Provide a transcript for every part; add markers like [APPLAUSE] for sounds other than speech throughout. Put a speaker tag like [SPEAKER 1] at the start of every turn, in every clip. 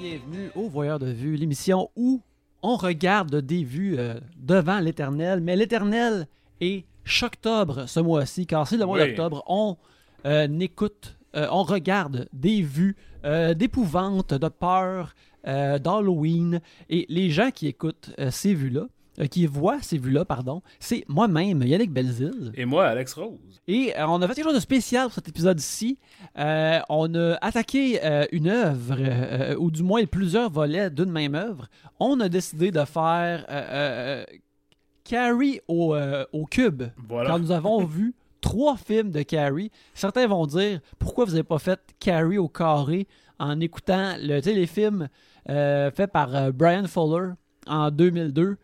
[SPEAKER 1] Bienvenue au Voyeur de Vue, l'émission où on regarde des vues euh, devant l'éternel, mais l'éternel est octobre ce mois-ci, car c'est le mois
[SPEAKER 2] Oui.
[SPEAKER 1] d'octobre, on euh, écoute, euh, on regarde des vues euh, d'épouvante, de peur, euh, d'Halloween, et les gens qui écoutent euh, ces vues-là, euh, qui voient ces vues-là, pardon, c'est moi-même, Yannick Belzile.
[SPEAKER 2] Et moi, Alex Rose.
[SPEAKER 1] Et euh, on a fait quelque chose de spécial pour cet épisode-ci. Euh, on a attaqué une œuvre, ou du moins plusieurs volets d'une même œuvre. On a décidé de faire Carrie au, au cube.
[SPEAKER 2] Voilà.
[SPEAKER 1] Quand nous avons vu [LAUGHS] trois films de Carrie, certains vont dire pourquoi vous n'avez pas fait Carrie au carré en écoutant le téléfilm fait par Brian Fuller en 2002.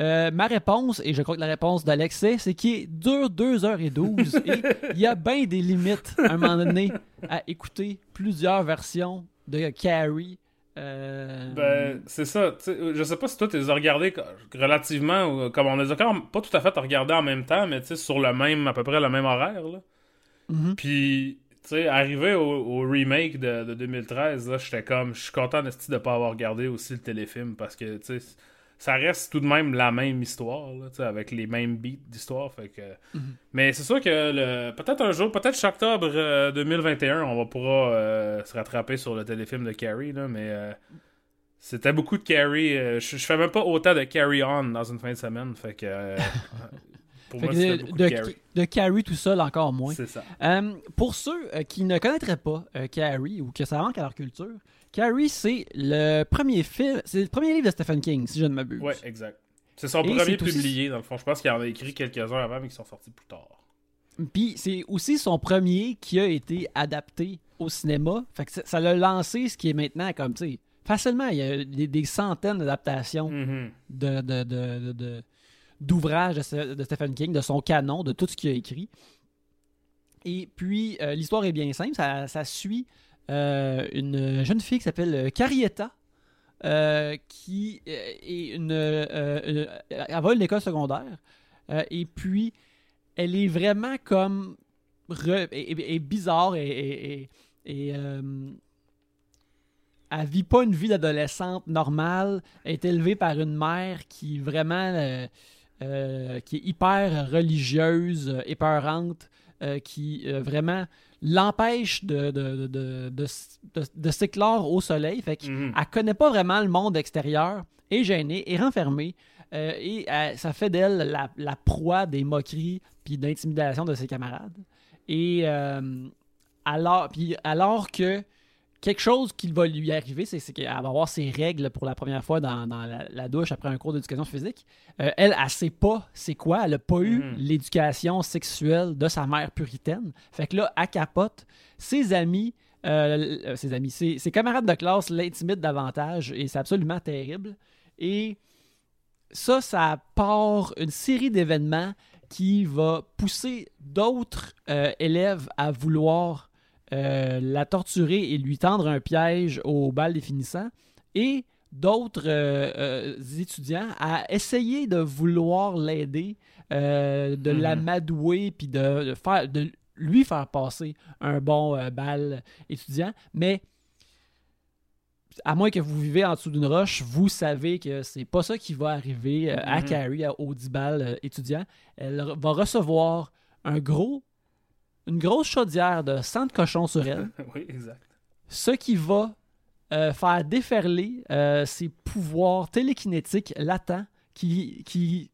[SPEAKER 1] Euh, ma réponse, et je crois que la réponse d'Alexis, c'est qu'il dure 2h12 et il y a bien des limites à un moment donné à écouter plusieurs versions de Carrie. Euh,
[SPEAKER 2] Ben, c'est ça. Je sais pas si toi, tu les as regardés relativement, ou comme on les a quand même pas tout à fait regardés en même temps, mais sur le même, à peu près le même horaire, là.
[SPEAKER 1] Mhm.
[SPEAKER 2] Puis, tu sais, arrivé au, au remake de, de 2013, là, j'étais comme, je suis content de pas avoir regardé aussi le téléfilm, parce que, tu sais, ça reste tout de même la même histoire, là, tu sais, avec les mêmes beats d'histoire, fait que... Mais c'est sûr que le... peut-être un jour, peut-être chaque octobre euh, 2021, on va pourra euh, se rattraper sur le téléfilm de Carrie, là, mais euh, c'était beaucoup de Carrie. euh, je, fais même pas autant de Carry On dans une fin de semaine, fait que... euh, [LAUGHS] pour
[SPEAKER 1] fait
[SPEAKER 2] moi,
[SPEAKER 1] que de, de,
[SPEAKER 2] de Carrie.
[SPEAKER 1] de Carrie tout seul, encore moins.
[SPEAKER 2] C'est ça.
[SPEAKER 1] Pour ceux qui ne connaîtraient pas Carrie ou que ça manque à leur culture, Carrie, c'est le premier film, c'est le premier livre de Stephen King, si je ne m'abuse.
[SPEAKER 2] Ouais, exact. C'est son
[SPEAKER 1] Et
[SPEAKER 2] premier
[SPEAKER 1] aussi-
[SPEAKER 2] publié, dans le fond. Je pense qu'il en a écrit quelques-uns avant, mais qui sont sortis plus tard.
[SPEAKER 1] Puis c'est aussi son premier qui a été adapté au cinéma. Fait que ça- l'a lancé ce qui est maintenant comme, tu sais, facilement, il y a des, des centaines d'adaptations
[SPEAKER 2] Mhm.
[SPEAKER 1] de, de- de- de- de- d'ouvrages de, Ste- de Stephen King, de son canon, de tout ce qu'il a écrit. Et puis, euh, l'histoire est bien simple. Ça, ça suit euh, une jeune fille qui s'appelle euh, Carrietta, euh, qui est une... une- elle va à l'école secondaire. Et puis, elle est vraiment comme... et bizarre et... et- elle vit pas une vie d'adolescente normale. Elle est élevée par une mère qui vraiment qui est hyper religieuse, épeurante, qui vraiment l'empêche de, de, de, de, de- de s'éclore au soleil. Fait qu'elle
[SPEAKER 2] Mhm.
[SPEAKER 1] connaît pas vraiment le monde extérieur, est gênée, est renfermée. euh, et euh, ça fait d'elle la, la proie des moqueries puis d'intimidation de ses camarades. Et euh, alors, puis alors que quelque chose qui va lui arriver, c'est qu'elle va avoir ses règles pour la première fois dans, dans la, la douche après un cours d'éducation physique. Euh, elle, elle sait pas c'est quoi. Elle a pas eu
[SPEAKER 2] Mhm.
[SPEAKER 1] l'éducation sexuelle de sa mère puritaine. Fait que là, elle capote. Ses amis, euh, euh, ses amis, ses, ses camarades de classe l'intimident davantage et c'est absolument terrible. Et ça, ça part une série d'événements qui va pousser d'autres euh, élèves à vouloir euh, la torturer et lui tendre un piège au bal définissant et d'autres euh, euh, étudiants à essayer de vouloir l'aider, de
[SPEAKER 2] Mhm.
[SPEAKER 1] l'amadouer puis de, de faire de lui faire passer un bon bal étudiant, mais à moins que vous vivez en dessous d'une roche, vous savez que c'est pas ça qui va arriver à
[SPEAKER 2] Mhm.
[SPEAKER 1] Carrie à- au 10 balles étudiant. Elle va recevoir un gros, une grosse chaudière de sang de cochon sur elle, [LAUGHS]
[SPEAKER 2] oui, exact.
[SPEAKER 1] ce qui va euh, faire déferler euh, ses pouvoirs télékinétiques latents qui, qui,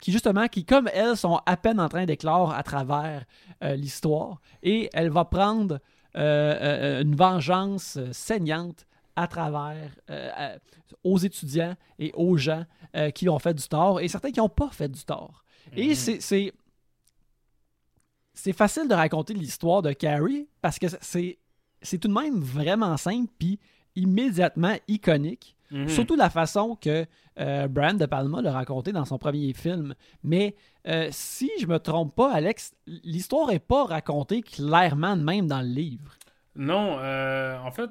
[SPEAKER 1] qui, justement, qui, comme elle, sont à peine en train d'éclore à travers euh, l'histoire. Et elle va prendre une vengeance saignante à travers à- aux étudiants et aux gens qui ont fait du tort et certains qui n'ont pas fait du tort. Et
[SPEAKER 2] Mhm.
[SPEAKER 1] c'est- c'est facile de raconter l'histoire de Carrie parce que c'est c'est tout de même vraiment simple puis immédiatement iconique.
[SPEAKER 2] Mhm.
[SPEAKER 1] Surtout la façon que euh, Brian De Palma l'a raconté dans son premier film. Mais euh, si je me trompe pas, Alex, l'histoire est pas racontée clairement de même dans le livre.
[SPEAKER 2] Non, euh, en fait,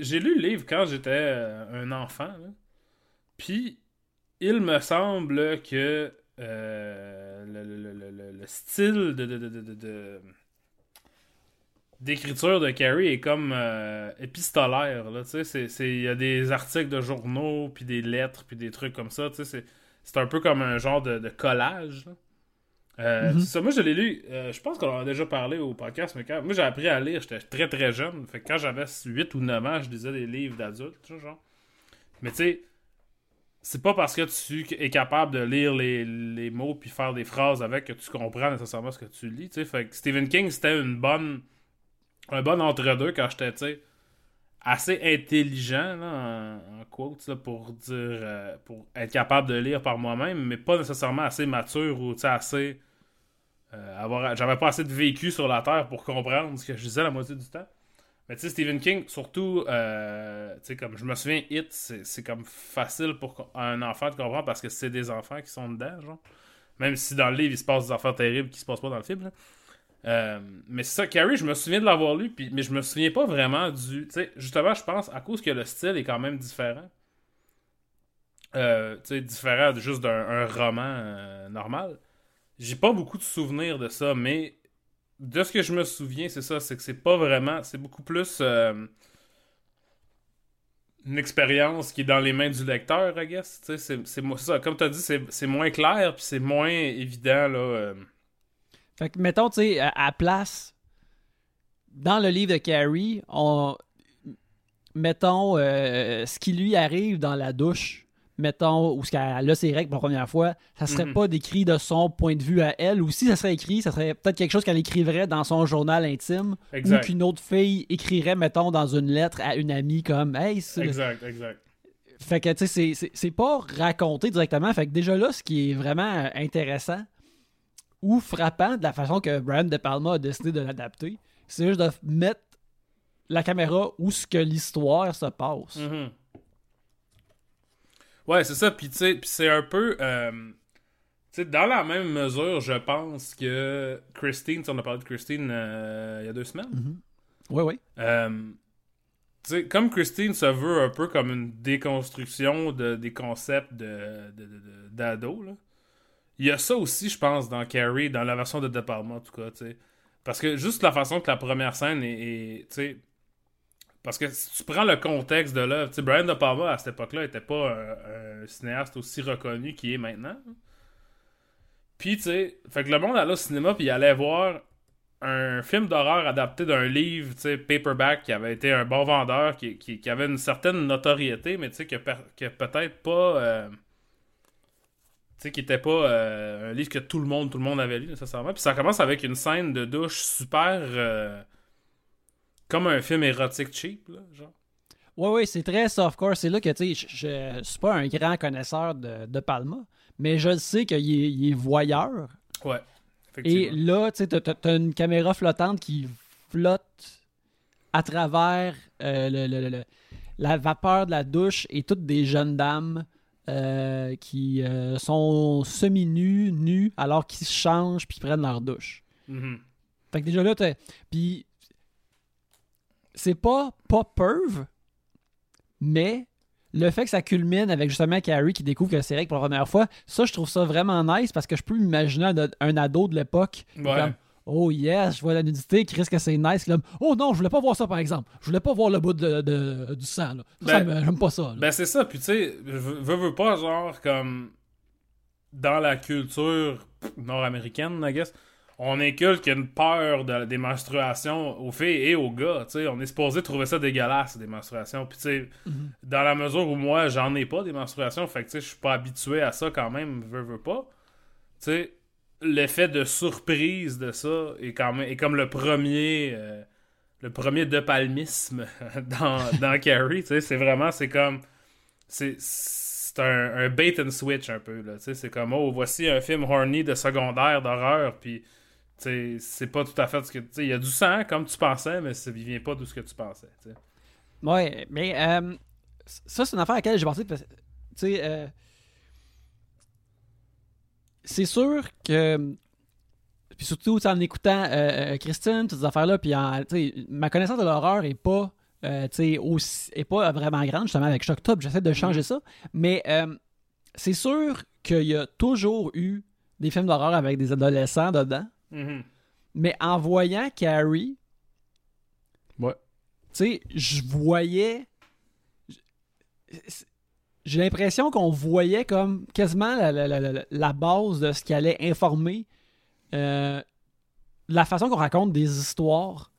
[SPEAKER 2] j'ai lu le livre quand j'étais euh, un enfant. Puis, il me semble que le, le- le- le- le style de, d'écriture de Carrie est comme euh, épistolaire. Là, tu sais, c'est- c'est- Il y a des articles de journaux, puis des lettres, puis des trucs comme ça. tu sais, C'est c'est un peu comme un genre de, de collage. Euh,
[SPEAKER 1] Mhm.
[SPEAKER 2] c'est ça, moi, je l'ai lu. euh, je pense qu'on en a déjà parlé au podcast, mais quand, moi, j'ai appris à lire. J'étais très très jeune. Fait que quand j'avais 8 ou 9 ans, je lisais des livres d'adultes. genre. Mais tu sais, c'est pas parce que tu es capable de lire les, mots puis faire des phrases avec que tu comprends nécessairement ce que tu lis. Fait Stephen King, c'était une bonne un bon entre-deux quand j'étais assez intelligent là, en, là, pour dire euh, pour être capable de lire par moi-même, mais pas nécessairement assez mature ou assez euh, avoir j'avais pas assez de vécu sur la terre pour comprendre ce que je disais la moitié du temps. Mais tu sais, Stephen King, surtout, euh, tu sais, comme je me souviens, Hit, c'est comme facile pour un enfant de comprendre parce que c'est des enfants qui sont dedans. Même si dans le livre, il se passe des affaires terribles qui se passent pas dans le film, là. Euh, mais c'est ça, Carrie, je me souviens de l'avoir lu, mais je me souviens pas vraiment du. Tu sais, justement, je pense, à cause que le style est quand même différent. Euh, tu sais, différent juste d'un un roman euh, normal. J'ai pas beaucoup de souvenirs de ça, mais de ce que je me souviens, c'est ça, c'est que c'est pas vraiment. C'est beaucoup plus euh, une expérience qui est dans les mains du lecteur, I guess. C'est- c'est ça, comme tu as dit, c'est moins clair, puis c'est moins évident, là. euh,
[SPEAKER 1] Fait que, mettons, tu sais, à, à place, dans le livre de Carrie, on. Mettons, euh, ce qui lui arrive dans la douche, mettons, ou ce qu'elle a ses règles pour la première fois, ça serait
[SPEAKER 2] Mhm.
[SPEAKER 1] pas décrit de son point de vue à elle, ou si ça serait écrit, ça serait peut-être quelque chose qu'elle écrirait dans son journal intime,
[SPEAKER 2] Exact.
[SPEAKER 1] ou qu'une autre fille écrirait, mettons, dans une lettre à une amie comme Hey, c'est-
[SPEAKER 2] Exact, exact.
[SPEAKER 1] Fait que, tu sais, c'est- pas raconté directement. Fait que déjà là, ce qui est vraiment intéressant ou frappant de la façon que Brian De Palma a décidé de l'adapter, c'est juste de mettre la caméra où ce que l'histoire se passe.
[SPEAKER 2] Mhm. Ouais, c'est ça. Puis, tu sais, c'est un peu. euh, tu sais, dans la même mesure, je pense que Christine, on a parlé de Christine euh, il y a deux semaines.
[SPEAKER 1] Oui, oui.
[SPEAKER 2] Euh, tu sais, comme Christine se veut un peu comme une déconstruction de, des concepts de, de, de- de- d'ado, là. Il y a ça aussi, je pense, dans Carrie, dans la version de De Palma, en tout cas, tu sais. Parce que juste la façon que la première scène est, est, tu sais, parce que si tu prends le contexte de l'œuvre, Brian De Palma, à cette époque-là, était pas un, cinéaste aussi reconnu qu'il est maintenant. Puis, tu sais, fait que le monde allait au cinéma, puis il allait voir un film d'horreur adapté d'un livre, tu sais, paperback, qui avait été un bon vendeur, qui, qui, avait une certaine notoriété, mais tu sais, que, que peut-être pas... euh, tu sais, qui était pas euh, un livre que tout le monde, tout le monde avait lu nécessairement. Puis ça commence avec une scène de douche super... euh, comme un film érotique cheap, là, genre.
[SPEAKER 1] Oui, oui, c'est très softcore. C'est là que, tu sais, je, suis pas un grand connaisseur de, de Palma, mais je sais qu'il est, il est voyeur.
[SPEAKER 2] Ouais.
[SPEAKER 1] Et là, tu sais, t'as- une caméra flottante qui flotte à travers euh, le- le- le- le- la vapeur de la douche et toutes des jeunes dames euh, qui euh, sont semi-nues, nues, alors qu'ils se changent puis prennent leur douche.
[SPEAKER 2] Mhm.
[SPEAKER 1] Fait que déjà là, t'as- puis c'est pas pas perv, mais le fait que ça culmine avec justement Carrie qui découvre que c'est règles pour la première fois, ça je trouve ça vraiment nice parce que je peux m'imaginer un, un ado de l'époque
[SPEAKER 2] Ouais.
[SPEAKER 1] comme Oh yes, je vois la nudité, Chris que c'est nice. Là, oh non, je voulais pas voir ça par exemple. Je voulais pas voir le bout de, de- du sang. Là. Ça,
[SPEAKER 2] Ben,
[SPEAKER 1] ça j'aime pas ça. là.
[SPEAKER 2] Ben c'est ça, puis tu sais, je veux, veux pas, genre, comme dans la culture nord-américaine, I guess, on inculque une peur de- des menstruations aux filles et aux gars, tu sais, on est supposé trouver ça dégueulasse, des menstruations, puis tu sais, dans la mesure où moi, j'en ai pas des menstruations, fait que je suis pas habitué à ça quand même, veux, veux pas, tu sais, l'effet de surprise de ça est, quand même, est comme le premier... euh, le premier de palmisme [LAUGHS] dans, dans Carrie, tu sais, c'est vraiment, c'est comme, c'est c'est un, un bait and switch un peu, là, c'est comme, oh, voici un film horny de secondaire, d'horreur, puis, c'est pas tout à fait ce que, tu sais, il y a du sang, comme tu pensais, mais ça vient pas d'où ce que tu pensais, tu sais.
[SPEAKER 1] Ouais, mais euh, ça, c'est une affaire à laquelle j'ai pensé. Tu sais, euh, c'est sûr que. Puis surtout, en écoutant euh, euh, Christine, toutes ces affaires-là, puis en- ma connaissance de l'horreur est pas. aussi- est pas vraiment grande, justement, avec Shock Top, j'essaie de changer ça. Mais c'est sûr qu'il y a toujours eu des films d'horreur avec des adolescents dedans.
[SPEAKER 2] Mhm.
[SPEAKER 1] Mais en voyant Carrie,
[SPEAKER 2] Ouais.
[SPEAKER 1] tu sais, je voyais. J'ai l'impression qu'on voyait comme quasiment la, la- la- la- la base de ce qui allait informer euh, la façon qu'on raconte des histoires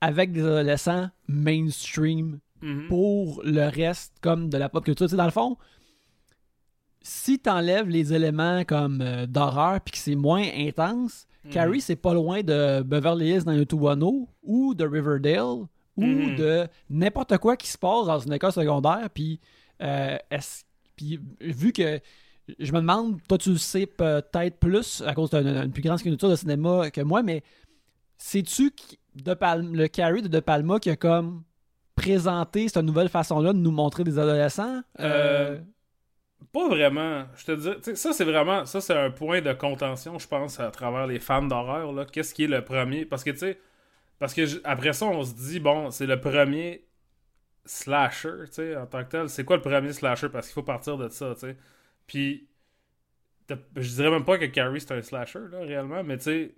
[SPEAKER 1] avec des adolescents mainstream
[SPEAKER 2] Mhm.
[SPEAKER 1] pour le reste comme de la pop culture. Tu sais, dans le fond, si t'enlèves les éléments comme euh, d'horreur puis que c'est moins intense,
[SPEAKER 2] Mhm.
[SPEAKER 1] Carrie, c'est pas loin de Beverly Hills dans le Tuwano ou de Riverdale ou
[SPEAKER 2] Mhm.
[SPEAKER 1] de n'importe quoi qui se passe dans une école secondaire. Puis, euh, puis vu que je me demande, toi tu le sais peut-être plus à cause d'une plus grande culture de cinéma que moi, mais sais-tu de le Carrie de De Palma qui a comme présenté cette nouvelle façon-là de nous montrer des adolescents?
[SPEAKER 2] Euh, Pas vraiment. Je te dis, ça c'est vraiment, ça c'est un point de contention, je pense, à travers les fans d'horreur. là. Qu'est-ce qui est le premier? Parce que tu sais, parce que après ça, on se dit bon, c'est le premier slasher, tu sais, en tant que tel. C'est quoi le premier slasher? Parce qu'il faut partir de ça, tu sais. Puis, je dirais même pas que Carrie c'est un slasher là, réellement, mais tu sais.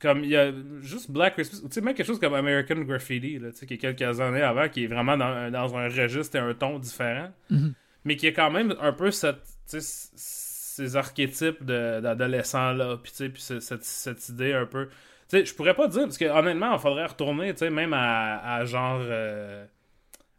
[SPEAKER 2] Comme il y a juste Black Christmas, tu sais, même quelque chose comme American Graffiti, là, tu sais, qui est quelques années avant, qui est vraiment dans, un registre et un ton différent
[SPEAKER 1] Mhm.
[SPEAKER 2] Mais qui est quand même un peu cette, ces archétypes de- d'adolescents-là, puis cette, cette idée un peu... Tu sais, je pourrais pas dire, parce que honnêtement, il faudrait retourner, tu sais, même à, à genre euh,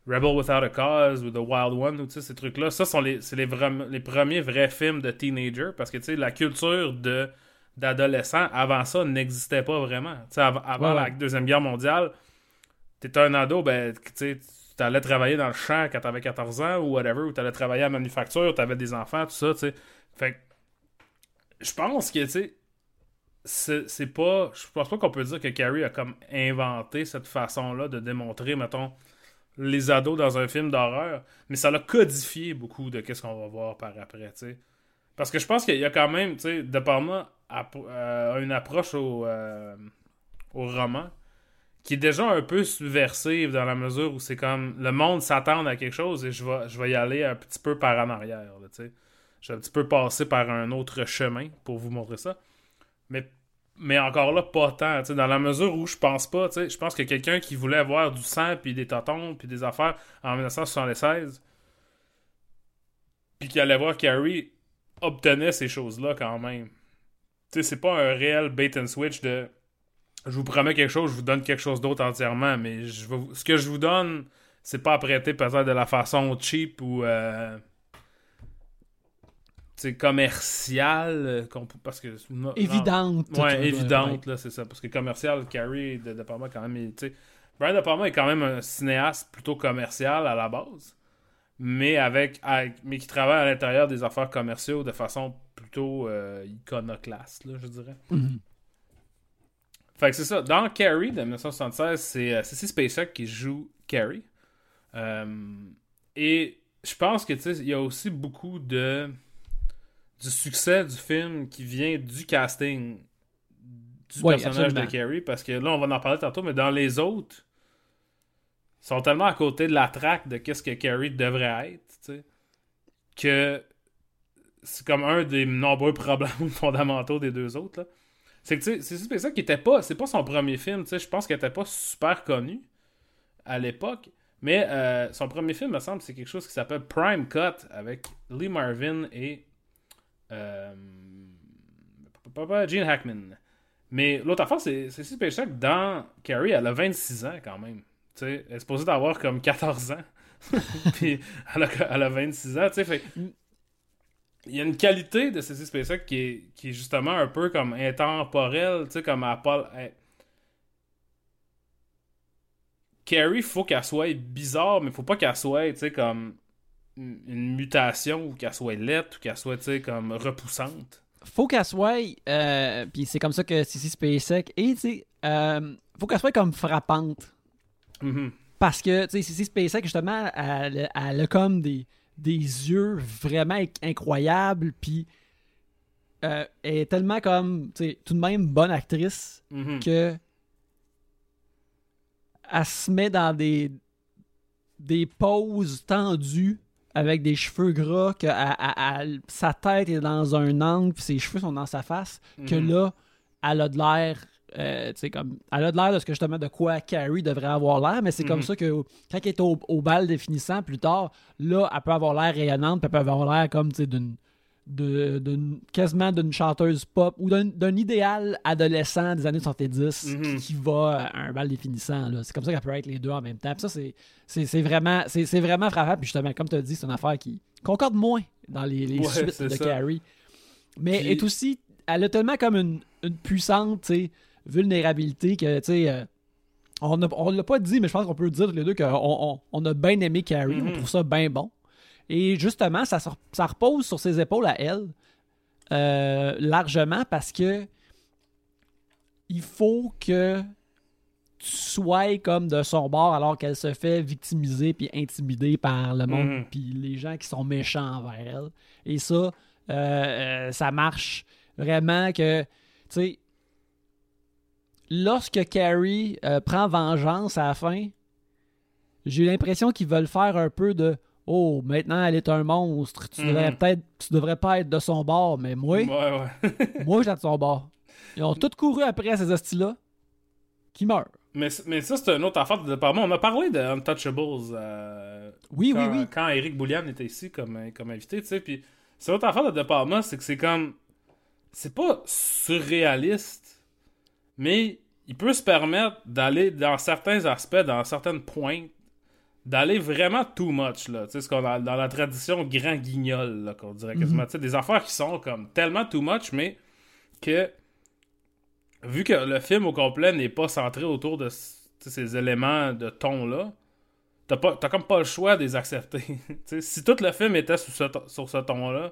[SPEAKER 2] Rebel Without a Cause ou The Wild One, ou tu sais, ces trucs-là, ça sont les, c'est les, les premiers vrais films de teenager, parce que tu sais, la culture de d'adolescents, avant ça, n'existait pas vraiment. Tu sais, av- avant
[SPEAKER 1] Ouais,
[SPEAKER 2] la. Deuxième Guerre mondiale, t'étais un ado, ben, tu sais, tu allais travailler dans le champ quand t'avais 14 ans ou whatever, ou t'allais travailler à la manufacture, t'avais des enfants, tout ça, tu sais. Fait que, je pense que, tu sais, c'est pas. Je pense pas qu'on peut dire que Carrie a comme inventé cette façon-là de démontrer, mettons, les ados dans un film d'horreur, mais ça l'a codifié beaucoup de qu'est-ce qu'on va voir par après, tu sais. Parce que je pense qu'il y a quand même, tu sais, De Palma a euh, une approche au, euh, au roman qui est déjà un peu subversive dans la mesure où c'est comme le monde s'attend à quelque chose et je vais, je vais y aller un petit peu par en arrière, là. Je vais un petit peu passer par un autre chemin pour vous montrer ça. Mais, mais encore là, pas tant, dans la mesure où je pense pas, je pense que quelqu'un qui voulait voir du sang puis des totons puis des affaires en 1976 puis qui allait voir Carrie obtenait ces choses-là quand même. C'est pas un réel bait and switch de je vous promets quelque chose, je vous donne quelque chose d'autre entièrement, mais je vais ce que je vous donne, c'est pas apprêté peut-être de la façon cheap ou euh, commerciale, euh, parce que non-
[SPEAKER 1] Évidente.
[SPEAKER 2] ouais, évidente là, c'est ça, parce que commercial, Carrie de, de Palma quand même, tu sais, Brian De Palma est quand même un cinéaste plutôt commercial à la base, mais avec, avec- mais qui travaille à l'intérieur des affaires commerciaux de façon plutôt euh, iconoclaste, là, je dirais.
[SPEAKER 1] Mhm.
[SPEAKER 2] Fait que c'est ça. Dans Carrie de 1976, c'est euh, Cissy Spacek qui joue Carrie. Euh, et je pense que tu sais, il y a aussi beaucoup de du succès du film qui vient du casting du
[SPEAKER 1] Oui,
[SPEAKER 2] personnage
[SPEAKER 1] absolument.
[SPEAKER 2] de Carrie parce que là on va en parler tantôt mais dans les autres ils sont tellement à côté de la traque de qu'est-ce que Carrie devrait être tu sais, que c'est comme un des nombreux [LAUGHS] problèmes fondamentaux des deux autres là. C'est que, c'est ça qui était pas. C'est pas son premier film. Je pense qu'elle était pas super connue à l'époque. Mais euh, son premier film, me semble, c'est quelque chose qui s'appelle Prime Cut avec Lee Marvin et. Euh, Gene Hackman. Mais l'autre affaire, c'est spécial que dans Carrie, elle a 26 ans quand même. Elle est supposée d'avoir comme 14 ans. [LAUGHS] Puis elle a, elle a 26 ans, tu sais. Fait il y a une qualité de Cécile Spacek qui est, qui est justement un peu comme intemporelle, tu sais, comme à Paul. elle- Carrie, faut qu'elle soit bizarre, mais faut pas qu'elle soit, tu sais, comme une mutation ou qu'elle soit laite ou qu'elle soit, tu sais, comme repoussante.
[SPEAKER 1] Faut qu'elle soit. euh, Puis c'est comme ça que Sissy Spacek. Et tu sais, euh, faut qu'elle soit comme frappante.
[SPEAKER 2] Mhm.
[SPEAKER 1] Parce que, tu sais, Sissy Spacek, justement, elle, elle a comme des, des yeux vraiment inc- incroyables. Puis euh, elle est tellement comme, tu sais, tout de même bonne actrice
[SPEAKER 2] Mhm.
[SPEAKER 1] que elle se met dans des des poses tendues avec des cheveux gras, que sa tête est dans un angle, puis ses cheveux sont dans sa face, que
[SPEAKER 2] Mhm.
[SPEAKER 1] là, elle a de l'air. Euh, comme, elle a de l'air de ce que justement de quoi Carrie devrait avoir l'air, mais c'est comme
[SPEAKER 2] Mhm.
[SPEAKER 1] ça que quand elle est au, au bal définissant plus tard, là, elle peut avoir l'air rayonnante, puis elle peut avoir l'air comme d'une de, d'une- quasiment d'une chanteuse pop ou d'un, idéal adolescent des années 70
[SPEAKER 2] Mhm.
[SPEAKER 1] qui, qui va à un bal définissant. C'est comme ça qu'elle peut être les deux en même temps. Puis ça, c'est, vraiment, c'est vraiment frappant. Puis justement, comme tu as dit, c'est une affaire qui concorde moins dans les, les
[SPEAKER 2] Ouais,
[SPEAKER 1] suites de
[SPEAKER 2] ça.
[SPEAKER 1] Carrie. Mais
[SPEAKER 2] Puis-
[SPEAKER 1] est aussi, elle a tellement comme une, une puissante tu sais, vulnérabilité que, tu sais, euh, on ne l'a pas dit, mais je pense qu'on peut dire tous les deux qu'on on, on a bien aimé Carrie. On
[SPEAKER 2] Mhm.
[SPEAKER 1] trouve ça bien bon. Et justement, ça, se- ça repose sur ses épaules à elle, euh, largement, parce que il faut que tu sois comme de son bord alors qu'elle se fait victimiser puis intimider par le monde
[SPEAKER 2] Mhm.
[SPEAKER 1] puis les gens qui sont méchants envers elle. Et ça, euh, ça marche vraiment que, tu sais, lorsque Carrie euh, prend vengeance à la fin, j'ai l'impression qu'ils veulent faire un peu de Oh, maintenant elle est un monstre. Tu devrais
[SPEAKER 2] Mhm.
[SPEAKER 1] peut-être tu devrais pas être de son bord, mais moi,
[SPEAKER 2] Ouais, ouais. [LAUGHS]
[SPEAKER 1] moi j'étais de son bord. Ils ont tous couru après ces hosties-là qui meurent.
[SPEAKER 2] mais, mais ça, c'est une autre affaire de département. On a parlé de Untouchables euh,
[SPEAKER 1] Oui,
[SPEAKER 2] quand,
[SPEAKER 1] oui, oui.
[SPEAKER 2] quand Eric Boulian était ici comme, comme invité, tu sais. Puis c'est une autre affaire de département, c'est que c'est comme. C'est pas surréaliste, mais il peut se permettre d'aller dans certains aspects, dans certaines pointes, d'aller vraiment too much, là. Tu sais, ce qu'on a dans la tradition grand guignol, là, qu'on dirait quasiment. Tu sais, des affaires qui sont comme tellement too much, mais que. Vu que le film au complet n'est pas centré autour de ces éléments de ton-là, t'as pas- t'as comme pas le choix de les accepter. [LAUGHS] Tu sais, si tout le film était sur ce, ton- sur ce ton-là,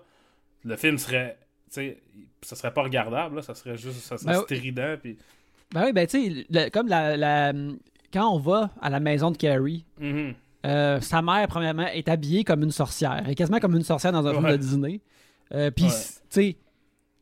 [SPEAKER 2] le film serait. tu sais, ça serait pas regardable, là, ça serait juste. Ça serait
[SPEAKER 1] Ben,
[SPEAKER 2] strident. Puis...
[SPEAKER 1] Ben oui, ben tu sais, comme la, la- quand on va à la maison de Carrie,
[SPEAKER 2] Mhm.
[SPEAKER 1] euh, sa mère, premièrement, est habillée comme une sorcière. Elle est quasiment comme une sorcière dans un film
[SPEAKER 2] Ouais.
[SPEAKER 1] de Disney. Euh, Puis,
[SPEAKER 2] Ouais.
[SPEAKER 1] tu sais,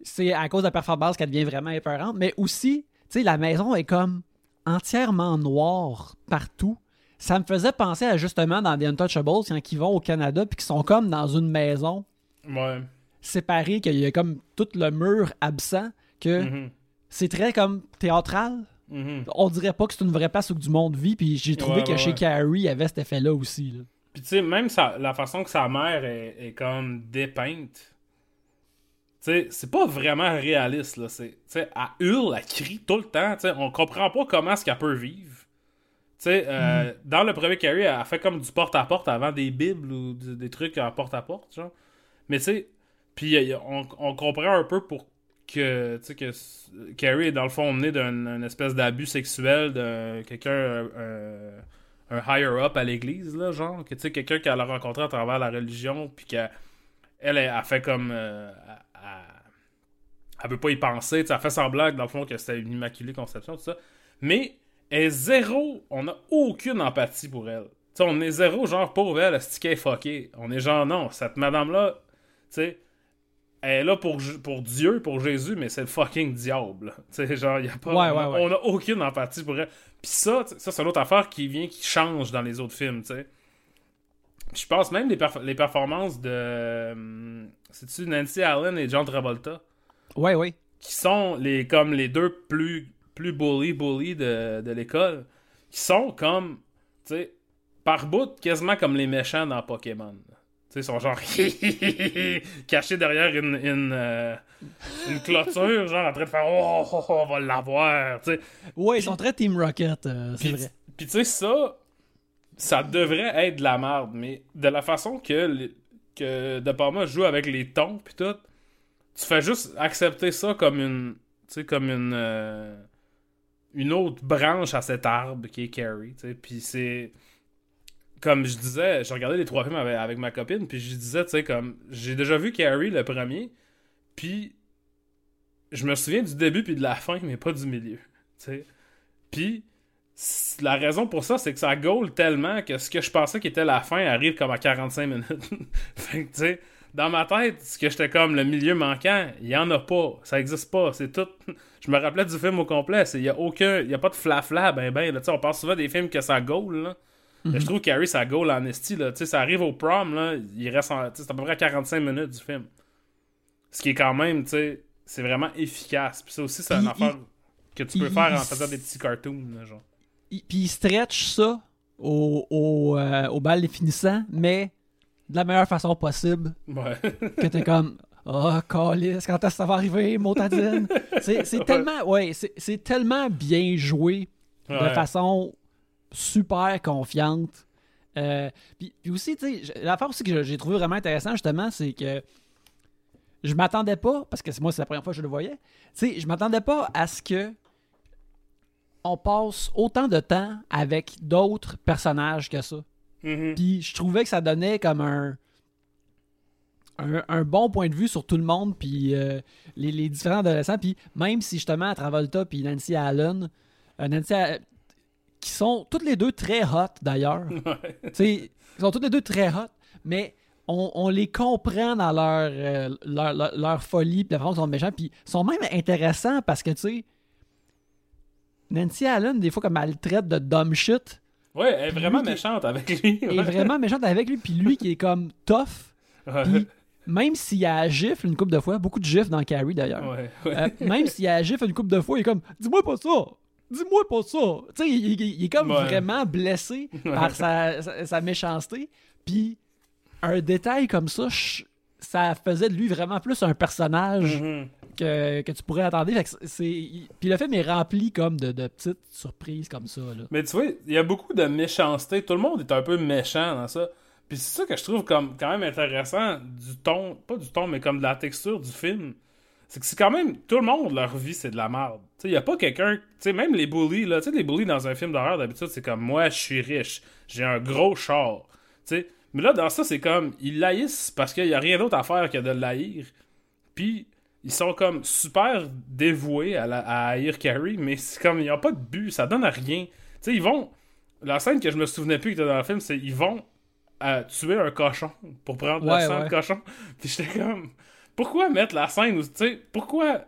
[SPEAKER 1] c'est à cause de la performance qu'elle devient vraiment épeurante. Mais aussi, tu sais, la maison est comme entièrement noire partout. Ça me faisait penser à justement dans The Untouchables, quand ils vont au Canada, puis qu'ils sont comme dans une maison
[SPEAKER 2] Ouais.
[SPEAKER 1] séparée, qu'il y a comme tout le mur absent, que
[SPEAKER 2] Mhm.
[SPEAKER 1] C'est très comme théâtral.
[SPEAKER 2] Mhm.
[SPEAKER 1] On dirait pas que c'est une vraie place où du monde vit, puis j'ai trouvé
[SPEAKER 2] Ouais,
[SPEAKER 1] que
[SPEAKER 2] ouais,
[SPEAKER 1] chez
[SPEAKER 2] ouais.
[SPEAKER 1] Carrie, il y avait cet effet-là aussi. là.
[SPEAKER 2] Puis tu sais, même sa- la façon que sa mère est, est comme dépeinte, tu sais, c'est pas vraiment réaliste, là. C'est, tu sais, elle hurle, elle crie tout le temps, tu sais, on comprend pas comment est-ce qu'elle peut vivre. Tu sais, euh, dans le premier Carrie, elle fait comme du porte-à-porte avant des bibles ou des trucs en porte-à-porte, genre. Mais tu sais, puis a- on, on comprend un peu pour que, que Carrie est dans le fond né d'un une espèce d'abus sexuel de quelqu'un, euh, euh, un higher-up à l'église, là, genre, que tu sais, quelqu'un qu'elle a rencontré à travers la religion, puis qu'elle elle, elle, a fait comme. euh, elle, elle- elle veut pas y penser, tu elle fait semblant, dans le fond, que c'était une immaculée conception, tout ça. Mais, elle est zéro, on n'a aucune empathie pour elle. Tu sais, on est zéro, genre, pauvre elle, est fuckée? On est genre, non, cette madame-là, tu sais, elle est là pour, pour Dieu, pour Jésus, mais c'est le fucking diable. [LAUGHS] Tu sais, genre, y a pas,
[SPEAKER 1] Ouais,
[SPEAKER 2] on, a-
[SPEAKER 1] ouais, ouais.
[SPEAKER 2] on a aucune empathie pour elle. Puis ça, ça c'est une autre affaire qui vient, qui change dans les autres films, tu sais. Je pense même les, perf- les performances de. hum, C'est-tu Nancy Allen et John Travolta?
[SPEAKER 1] Ouais, ouais.
[SPEAKER 2] qui sont les comme les deux plus plus bully bully de, de l'école qui sont comme tu sais par bout quasiment comme les méchants dans Pokémon sais sont genre [LAUGHS] cachés derrière une une, euh, une clôture genre en train de faire oh, oh, oh, on va l'avoir tu sais
[SPEAKER 1] Ouais, ils sont très Team Rocket, euh, c'est
[SPEAKER 2] puis,
[SPEAKER 1] vrai.
[SPEAKER 2] puis tu sais, ça, ça devrait être de la merde, mais de la façon que, que De Palma joue avec les tons puis tout, tu fais juste accepter ça comme une, tu sais, comme une, euh, une autre branche à cet arbre qui est Carrie, tu sais, puis c'est... Comme je disais, j'ai regardé les trois films avec, ma copine, puis je disais, tu sais, comme, j'ai déjà vu Carrie le premier, puis je me souviens du début puis de la fin, mais pas du milieu, tu sais. Puis la raison pour ça, c'est que ça gaule tellement que ce que je pensais qui était la fin arrive comme à 45 minutes. [LAUGHS] fait que, tu sais, dans ma tête, ce que j'étais comme le milieu manquant, il y en a pas. Ça existe pas. C'est tout. [LAUGHS] Je me rappelais du film au complet. Il y a aucun. Il y a pas de flafla, ben ben. Tu sais, on parle souvent des films que ça gaule, là. Je trouve que Carrie, ça goal en esti, là. Tu sais, ça arrive au prom, là, il reste en... C'est à peu près 45 minutes du film. Ce qui est quand même, tu sais, c'est vraiment efficace. Puis ça aussi, c'est une
[SPEAKER 1] il-
[SPEAKER 2] affaire que tu peux
[SPEAKER 1] il-
[SPEAKER 2] faire en faisant des petits cartoons, là, genre.
[SPEAKER 1] Il- Puis il stretch ça au, au, euh, au bal définissant, mais de la meilleure façon possible.
[SPEAKER 2] Ouais.
[SPEAKER 1] Que t'es comme. Oh, calice, quand est-ce que ça va arriver, motadine? c'est [LAUGHS]
[SPEAKER 2] Ouais.
[SPEAKER 1] tellement. Ouais, c'est c'est tellement bien joué de
[SPEAKER 2] Ouais.
[SPEAKER 1] façon super confiante. Euh, puis, puis aussi, tu sais, l'affaire aussi que j'ai trouvé vraiment intéressant, justement, c'est que je m'attendais pas, parce que moi, c'est la première fois que je le voyais, tu sais, je m'attendais pas à ce que on passe autant de temps avec d'autres personnages que ça.
[SPEAKER 2] Mhm.
[SPEAKER 1] Puis je trouvais que ça donnait comme un, un, un bon point de vue sur tout le monde, puis euh, les, les différents adolescents. Puis même si justement Travolta puis Nancy Allen, euh, Nancy qui sont toutes les deux très hot d'ailleurs. [LAUGHS]
[SPEAKER 2] Ouais.
[SPEAKER 1] Ils sont toutes les deux très hot, mais on, on les comprend dans leur, euh, leur, leur, leur folie, puis la façon qu'ils sont méchants, puis ils sont même intéressants parce que, tu sais, Nancy Allen, des fois, comme elle le traite de dumb shit,
[SPEAKER 2] Ouais, elle est vraiment
[SPEAKER 1] qui-
[SPEAKER 2] méchante avec lui.
[SPEAKER 1] est
[SPEAKER 2] ouais.
[SPEAKER 1] vraiment méchante avec lui, puis lui qui est comme tough,
[SPEAKER 2] Ouais.
[SPEAKER 1] même s'il y a gifle une couple de fois, beaucoup de gifs dans Carrie d'ailleurs,
[SPEAKER 2] Ouais, ouais.
[SPEAKER 1] euh, même s'il y a gifle une couple de fois, il est comme dis-moi pas ça, dis-moi pas ça. Tu sais, il, il- il est comme
[SPEAKER 2] Ouais.
[SPEAKER 1] vraiment blessé [LAUGHS] par sa, sa, sa méchanceté. Puis un détail comme ça, ça faisait de lui vraiment plus un personnage
[SPEAKER 2] Mhm.
[SPEAKER 1] que, que tu pourrais attendre. Puis le film est rempli comme de, de petites surprises comme ça. Là.
[SPEAKER 2] Mais tu vois, il y a beaucoup de méchanceté. Tout le monde est un peu méchant dans ça. Puis c'est ça que je trouve comme quand même intéressant du ton, pas du ton, mais comme de la texture du film. C'est que c'est quand même, tout le monde, leur vie, c'est de la merde. Tu sais, il y a pas quelqu'un, tu sais, même les bullies, là, tu sais, les bullies dans un film d'horreur, d'habitude, c'est comme, moi, je suis riche, j'ai un gros char, tu sais. Mais là, dans ça, c'est comme, ils laïssent parce qu'il y a rien d'autre à faire que de le haïr. Puis, ils sont comme super dévoués à, la- à haïr Carrie, mais c'est comme, il n'y a pas de but, ça donne à rien. Tu sais, ils vont. La scène que je me souvenais plus qui était dans le film, c'est ils vont euh, tuer un cochon pour prendre
[SPEAKER 1] Ouais,
[SPEAKER 2] le sang
[SPEAKER 1] ouais.
[SPEAKER 2] de cochon. [LAUGHS] Puis j'étais comme, pourquoi mettre la scène où, tu sais, pourquoi?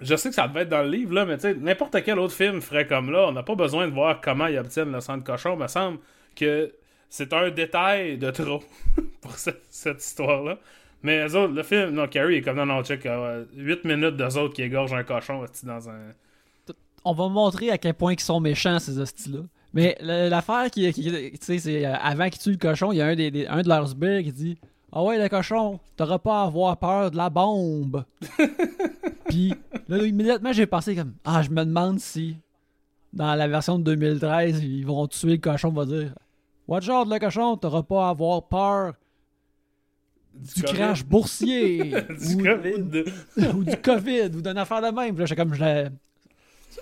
[SPEAKER 2] Je sais que ça devait être dans le livre, là, mais tu sais, n'importe quel autre film ferait comme là. On n'a pas besoin de voir comment ils obtiennent le sang de cochon. Il me semble que c'est un détail de trop [LAUGHS] pour cette, histoire-là. Mais eux autres, le film, non, Carrie est comme non, non, check, 8 minutes d'eux autres qui égorgent un cochon dans un.
[SPEAKER 1] On va montrer à quel point ils sont méchants, ces hosties-là. Mais l'affaire qui, tu sais, c'est euh, avant qu'ils tuent le cochon, il y a un, des, de leurs sbires qui dit Ah ouais, le cochon, t'auras pas à avoir peur de la bombe. [LAUGHS] Puis là, immédiatement, j'ai pensé comme Ah, je me demande si dans la version de 2013, ils vont tuer le cochon, on va dire Watch out, le cochon, t'auras pas à avoir peur du crash boursier [LAUGHS]
[SPEAKER 2] du
[SPEAKER 1] ou,
[SPEAKER 2] COVID.
[SPEAKER 1] ou- [LAUGHS] ou du COVID ou d'une affaire de même. Puis Là, comme je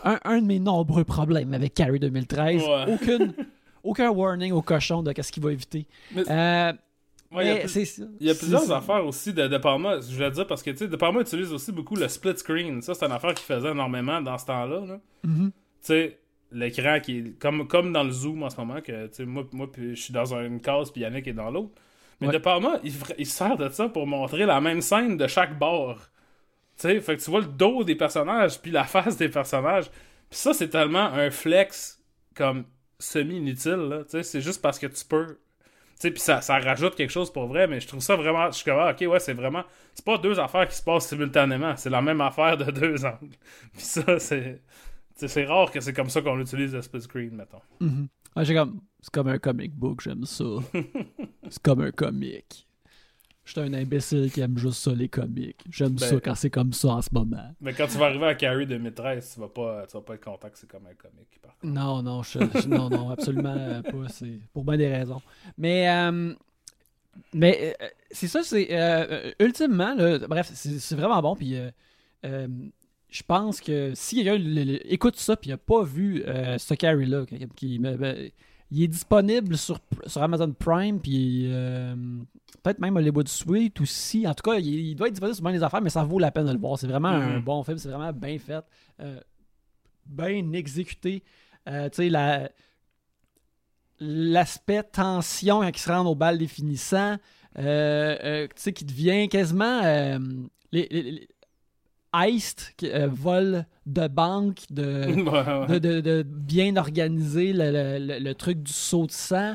[SPEAKER 1] un, un de mes nombreux problèmes avec Carrie 2013.
[SPEAKER 2] Ouais.
[SPEAKER 1] Aucune, aucun warning au cochon de qu'est-ce qu'il va éviter.
[SPEAKER 2] Mais-
[SPEAKER 1] Euh,
[SPEAKER 2] Ouais, il y a plusieurs affaires aussi de, de Palma, je voulais dire, parce que, tu sais, De Palma utilise aussi beaucoup le split screen. Ça, c'est une affaire qu'il faisait énormément dans ce temps-là. là.
[SPEAKER 1] Mhm.
[SPEAKER 2] Tu sais, l'écran qui est comme, comme dans le Zoom en ce moment, que, moi, moi je suis dans une case, puis Yannick est dans l'autre. Mais
[SPEAKER 1] Ouais.
[SPEAKER 2] De Palma, il, il se sert de ça pour montrer la même scène de chaque bord. Tu sais, fait que tu vois le dos des personnages, puis la [LAUGHS] face des personnages. Puis ça, c'est tellement un flex, comme, semi-inutile, là. Tu sais, c'est juste parce que tu peux sais, puis ça, ça rajoute quelque chose pour vrai, mais je trouve ça vraiment. Je suis comme, ah, ok, ouais, c'est vraiment. C'est pas deux affaires qui se passent simultanément, c'est la même affaire de [LAUGHS] deux angles. Puis ça, c'est. C'est rare que c'est comme ça qu'on utilise le split screen, mettons.
[SPEAKER 1] Ah, j'ai comme, c'est comme un comic book, j'aime ça. [LAUGHS] c'est comme un comic. Je suis un imbécile qui aime juste ça, les comics. J'aime
[SPEAKER 2] Ben-
[SPEAKER 1] ça quand c'est comme ça en ce moment.
[SPEAKER 2] Mais quand tu vas arriver à Carrie 2013, tu vas pas, tu vas pas être content que c'est comme un comic, par contre.
[SPEAKER 1] Non, non, je, je- non, non, absolument [LAUGHS] pas. C'est pour bien des raisons. Mais, euh, mais euh, c'est ça, c'est euh, ultimement, là, bref, c'est vraiment bon. Puis, je pense que si quelqu'un écoute ça puis il n'a pas vu ce carry là, qui, qui- ben, il est disponible sur, sur Amazon Prime puis euh, peut-être même Hollywood Suite aussi. En tout cas, il, il doit être disponible sur bien des affaires, mais ça vaut la peine de le voir. C'est vraiment un
[SPEAKER 2] Mhm.
[SPEAKER 1] bon film, c'est vraiment bien fait, euh, bien exécuté. Euh, tu sais, la, l'aspect tension quand ils se rendent au bal définissant, tu sais, qui devient quasiment. les, les- les- heist, euh, vol de banque, de, [LAUGHS] de, de- de bien organiser le, le- le- le truc du saut de sang,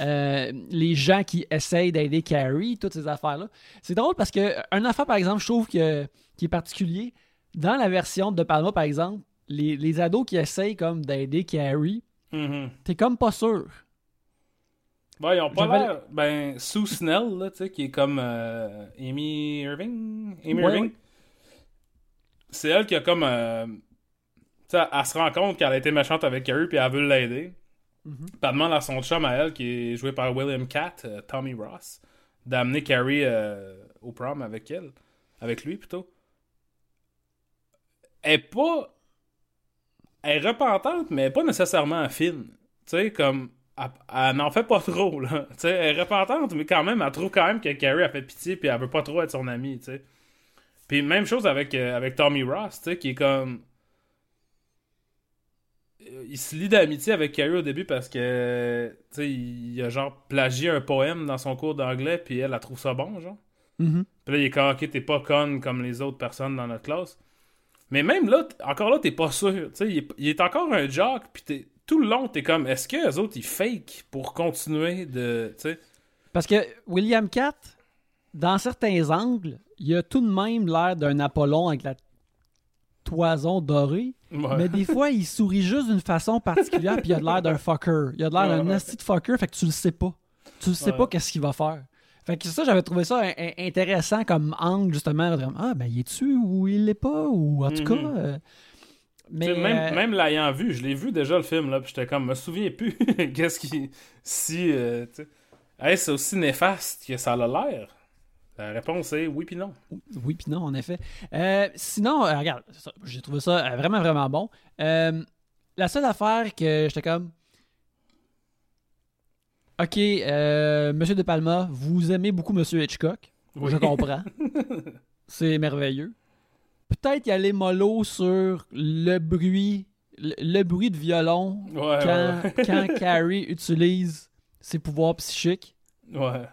[SPEAKER 1] euh, les gens qui essayent d'aider Carrie, toutes ces affaires-là. C'est drôle parce que un affaire, par exemple, je trouve que, qui est particulier, dans la version de Palma, par exemple, les, les ados qui essayent comme d'aider Carrie,
[SPEAKER 2] Mhm.
[SPEAKER 1] t'es comme pas sûr.
[SPEAKER 2] Ouais, ils ont pas l'air. Ben, Sue Snell, là, tu sais, qui est comme euh, Amy Irving? Amy
[SPEAKER 1] Ouais,
[SPEAKER 2] Irving? C'est elle qui a comme. euh, elle se rend compte qu'elle a été méchante avec Carrie puis elle veut l'aider. Puis elle demande à son chum à elle, qui est joué par William Catt, euh, Tommy Ross, d'amener Carrie euh, au prom avec elle. Avec lui plutôt. Elle est pas. Elle est repentante, mais elle est pas nécessairement fine. Tu sais, comme. Elle, elle n'en fait pas trop, là. [LAUGHS] Tu sais, elle est repentante, mais quand même, elle trouve quand même que Carrie a fait pitié, puis elle veut pas trop être son amie, tu sais. Puis même chose avec, euh, avec Tommy Ross, tu sais, qui est comme. Euh, Il se lie d'amitié avec Carrie au début parce que, tu sais, il a genre plagié un poème dans son cours d'anglais, puis elle, elle trouve ça bon, genre.
[SPEAKER 1] Mhm.
[SPEAKER 2] Puis là, il est comme, ok, t'es pas conne comme les autres personnes dans notre classe. Mais même là, encore là, t'es pas sûr. Tu sais, il, est- il est encore un jock, puis t'es- tout le long, t'es comme, est-ce que les autres, ils fake pour continuer de. Tu sais?
[SPEAKER 1] Parce que William Catt, dans certains angles, il a tout de même l'air d'un Apollon avec la toison dorée.
[SPEAKER 2] Ouais.
[SPEAKER 1] Mais des fois, il sourit juste d'une façon particulière, puis il a de l'air d'un fucker. Il a de l'air d'un nasty de fucker, fait que tu le sais pas. Tu le sais
[SPEAKER 2] Ouais.
[SPEAKER 1] pas qu'est-ce qu'il va faire. Fait que ça, j'avais trouvé ça in- in- intéressant comme angle, justement. Ah, ben, il est-tu ou il l'est pas, ou en tout
[SPEAKER 2] Mhm.
[SPEAKER 1] cas. euh, mais.
[SPEAKER 2] Même,
[SPEAKER 1] euh,
[SPEAKER 2] même l'ayant vu, je l'ai vu déjà le film, là, puis j'étais comme, me souviens plus. [LAUGHS] Qu'est-ce qui. Si. euh. Hey, c'est aussi néfaste que ça a l'air. La réponse est oui, puis non.
[SPEAKER 1] Oui, puis non, en effet. Euh, sinon, euh, regarde, j'ai trouvé ça euh, vraiment, vraiment bon. La seule affaire que j'étais comme. Ok, Monsieur De Palma, vous aimez beaucoup Monsieur Hitchcock.
[SPEAKER 2] Oui.
[SPEAKER 1] Je comprends. [LAUGHS] C'est merveilleux. Peut-être y aller mollo sur le bruit, le, le bruit de violon
[SPEAKER 2] Ouais,
[SPEAKER 1] quand,
[SPEAKER 2] ouais.
[SPEAKER 1] quand [LAUGHS] Carrie utilise ses pouvoirs psychiques.
[SPEAKER 2] Ouais.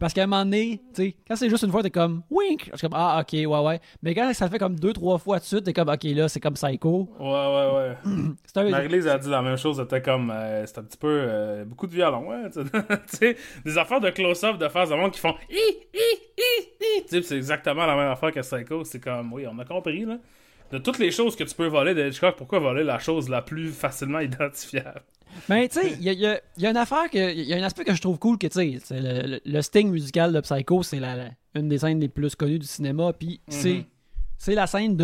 [SPEAKER 1] Parce qu'à un moment donné, tu sais, quand c'est juste une fois, t'es comme wink. Je suis comme ah ok ouais ouais. Mais quand ça le fait comme deux trois fois de suite, t'es comme ok là c'est comme psycho.
[SPEAKER 2] Ouais, ouais, ouais. [CLEARS THROAT]
[SPEAKER 1] C'est un-
[SPEAKER 2] Marie-Lise a dit la même chose, c'était comme, euh, c'était un petit peu, euh, beaucoup de violon, ouais, tu sais. [LAUGHS] Tu sais, des affaires de close-up de face de monde qui font hi, hi, hi, hi. Tu sais, c'est exactement la même affaire que Psycho, c'est comme, oui, on a compris, là. De toutes les choses que tu peux voler de Hitchcock, pourquoi voler la chose la plus facilement [LAUGHS] identifiable?
[SPEAKER 1] Mais tu sais, il y a, y y une affaire que. Il y a un aspect que je trouve cool que tu sais, le, le- le sting musical de Psycho, c'est la, la- une des scènes les plus connues du cinéma. Puis c'est
[SPEAKER 2] Mhm.
[SPEAKER 1] c'est la scène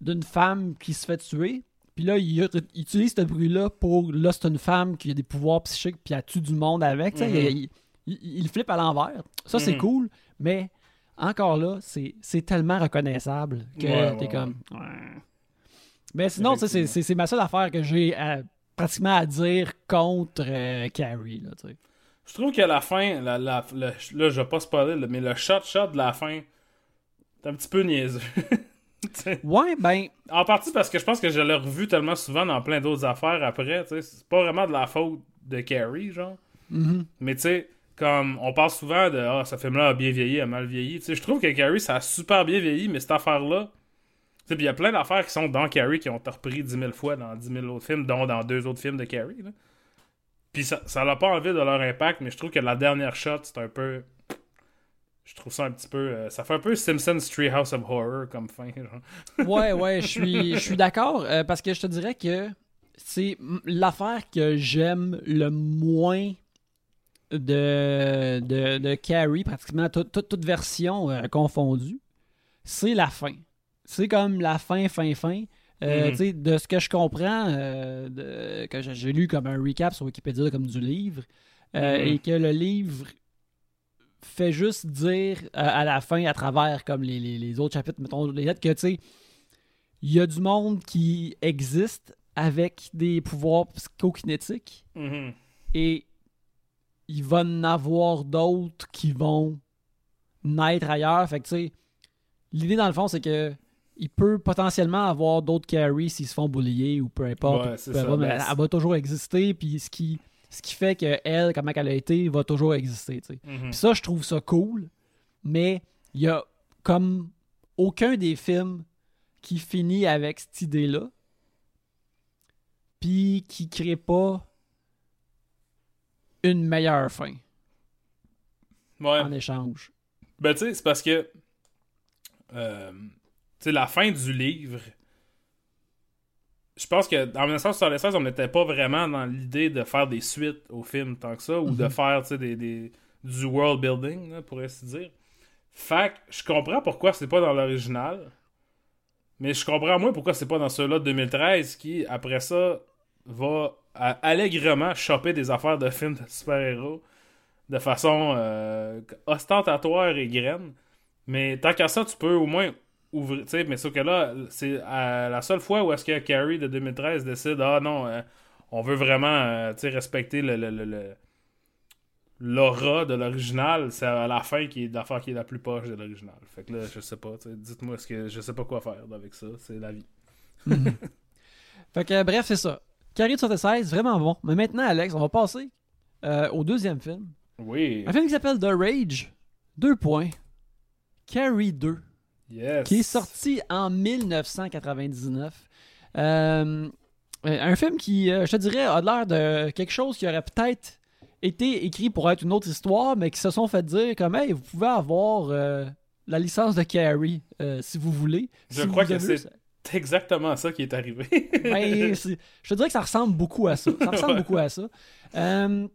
[SPEAKER 1] d'une femme qui se fait tuer. Puis là, il, il utilise ce bruit-là pour. Là, c'est une femme qui a des pouvoirs psychiques, puis elle tue du monde avec. tu sais,
[SPEAKER 2] Mhm.
[SPEAKER 1] il, il- flippe à l'envers. Ça, c'est
[SPEAKER 2] Mhm.
[SPEAKER 1] cool, mais encore là, c'est tellement reconnaissable que
[SPEAKER 2] Ouais,
[SPEAKER 1] t'es
[SPEAKER 2] ouais,
[SPEAKER 1] comme. Ouais. Mais sinon, c'est- ma seule affaire que j'ai pratiquement à dire contre euh, Carrie. Là.
[SPEAKER 2] Je trouve que la fin, la, là, je vais pas spoiler, là, mais le shot-shot de la fin, c'est un petit peu niaiseux. [LAUGHS]
[SPEAKER 1] Ouais, ben,
[SPEAKER 2] En partie parce que je pense que je l'ai revu tellement souvent dans plein d'autres affaires après. C'est pas vraiment de la faute de Carrie, genre.
[SPEAKER 1] mhm.
[SPEAKER 2] Mais tu sais, comme on parle souvent de Ah, ce film-là a bien vieilli, a mal vieilli. Tu sais, je trouve que Carrie, ça a super bien vieilli, mais cette affaire-là. Puis il y a plein d'affaires qui sont dans Carrie qui ont été repris 10 000 fois dans 10 000 autres films, dont dans deux autres films de Carrie. Puis ça, l'a pas enlevé de leur impact, mais je trouve que la dernière shot, c'est un peu. Je trouve ça un petit peu. euh, ça fait un peu Simpsons Treehouse of Horror comme fin. [LAUGHS]
[SPEAKER 1] Ouais, ouais, je suis, je suis d'accord euh, parce que je te dirais que c'est l'affaire que j'aime le moins de, de, de Carrie, pratiquement toute, toute, toute version euh, confondue, c'est la fin. C'est comme la fin, fin, fin. Euh, sais, De ce que je comprends, euh, de- que j'ai- j'ai lu comme un recap sur Wikipédia comme du livre, euh,
[SPEAKER 2] Mhm.
[SPEAKER 1] et que le livre fait juste dire euh, à la fin, à travers comme les, les- les autres chapitres, mettons les lettres, que tu sais, il y a du monde qui existe avec des pouvoirs psychokinétiques
[SPEAKER 2] Mhm.
[SPEAKER 1] et il va en avoir d'autres qui vont naître ailleurs. Fait que tu sais, l'idée dans le fond, c'est que il peut potentiellement avoir d'autres carries s'ils se font boulier ou peu importe.
[SPEAKER 2] Ouais,
[SPEAKER 1] ou
[SPEAKER 2] c'est
[SPEAKER 1] peu
[SPEAKER 2] ça,
[SPEAKER 1] mais
[SPEAKER 2] ben,
[SPEAKER 1] elle, va toujours exister. Puis ce qui, ce qui fait que elle, comment elle a été, va toujours exister. tu sais.
[SPEAKER 2] Mhm.
[SPEAKER 1] Puis ça, je trouve ça cool, mais il y a comme aucun des films qui finit avec cette idée-là, puis qui crée pas une meilleure fin
[SPEAKER 2] Ouais.
[SPEAKER 1] en échange.
[SPEAKER 2] Ben, tu sais, c'est parce que. euh, tu sais, la fin du livre. Je pense que en 1976, on n'était pas vraiment dans l'idée de faire des suites au film tant que ça, ou de
[SPEAKER 1] Mhm.
[SPEAKER 2] faire, des, des- du world building, là, pour ainsi dire. Fait que je comprends pourquoi c'est pas dans l'original. Mais je comprends moins pourquoi c'est pas dans celui-là de 2013 qui, après ça, va allègrement choper des affaires de films de super-héros de façon euh, ostentatoire et graine. Mais tant qu'à ça, tu peux au moins ouvrir. Mais sauf que là, c'est la seule fois où est-ce que Carrie de 2013 décide Ah non, euh, on veut vraiment euh, respecter le, l'aura de l'original, c'est à la fin qui est l'affaire qui est la plus proche de l'original. Fait que là, je sais pas. Dites-moi ce que je sais pas quoi faire avec ça. C'est la vie. [LAUGHS]
[SPEAKER 1] Fait que bref, c'est ça. Carrie de 76, vraiment bon. Mais maintenant, Alex, on va passer euh, au deuxième film.
[SPEAKER 2] Oui.
[SPEAKER 1] Un film qui s'appelle The Rage. Deux points. Carrie 2.
[SPEAKER 2] Yes.
[SPEAKER 1] qui est sorti en 1999. Euh, un film qui, euh, je te dirais, a l'air de quelque chose qui aurait peut-être été écrit pour être une autre histoire, mais qui se sont fait dire comme, hey, vous pouvez avoir euh, la licence de Carrie euh, si vous voulez.
[SPEAKER 2] Je
[SPEAKER 1] Si
[SPEAKER 2] crois que c'est C'est exactement ça qui est arrivé.
[SPEAKER 1] Ben, je te dirais que ça ressemble beaucoup à ça. Ça ressemble
[SPEAKER 2] Ouais.
[SPEAKER 1] beaucoup à ça. Euh,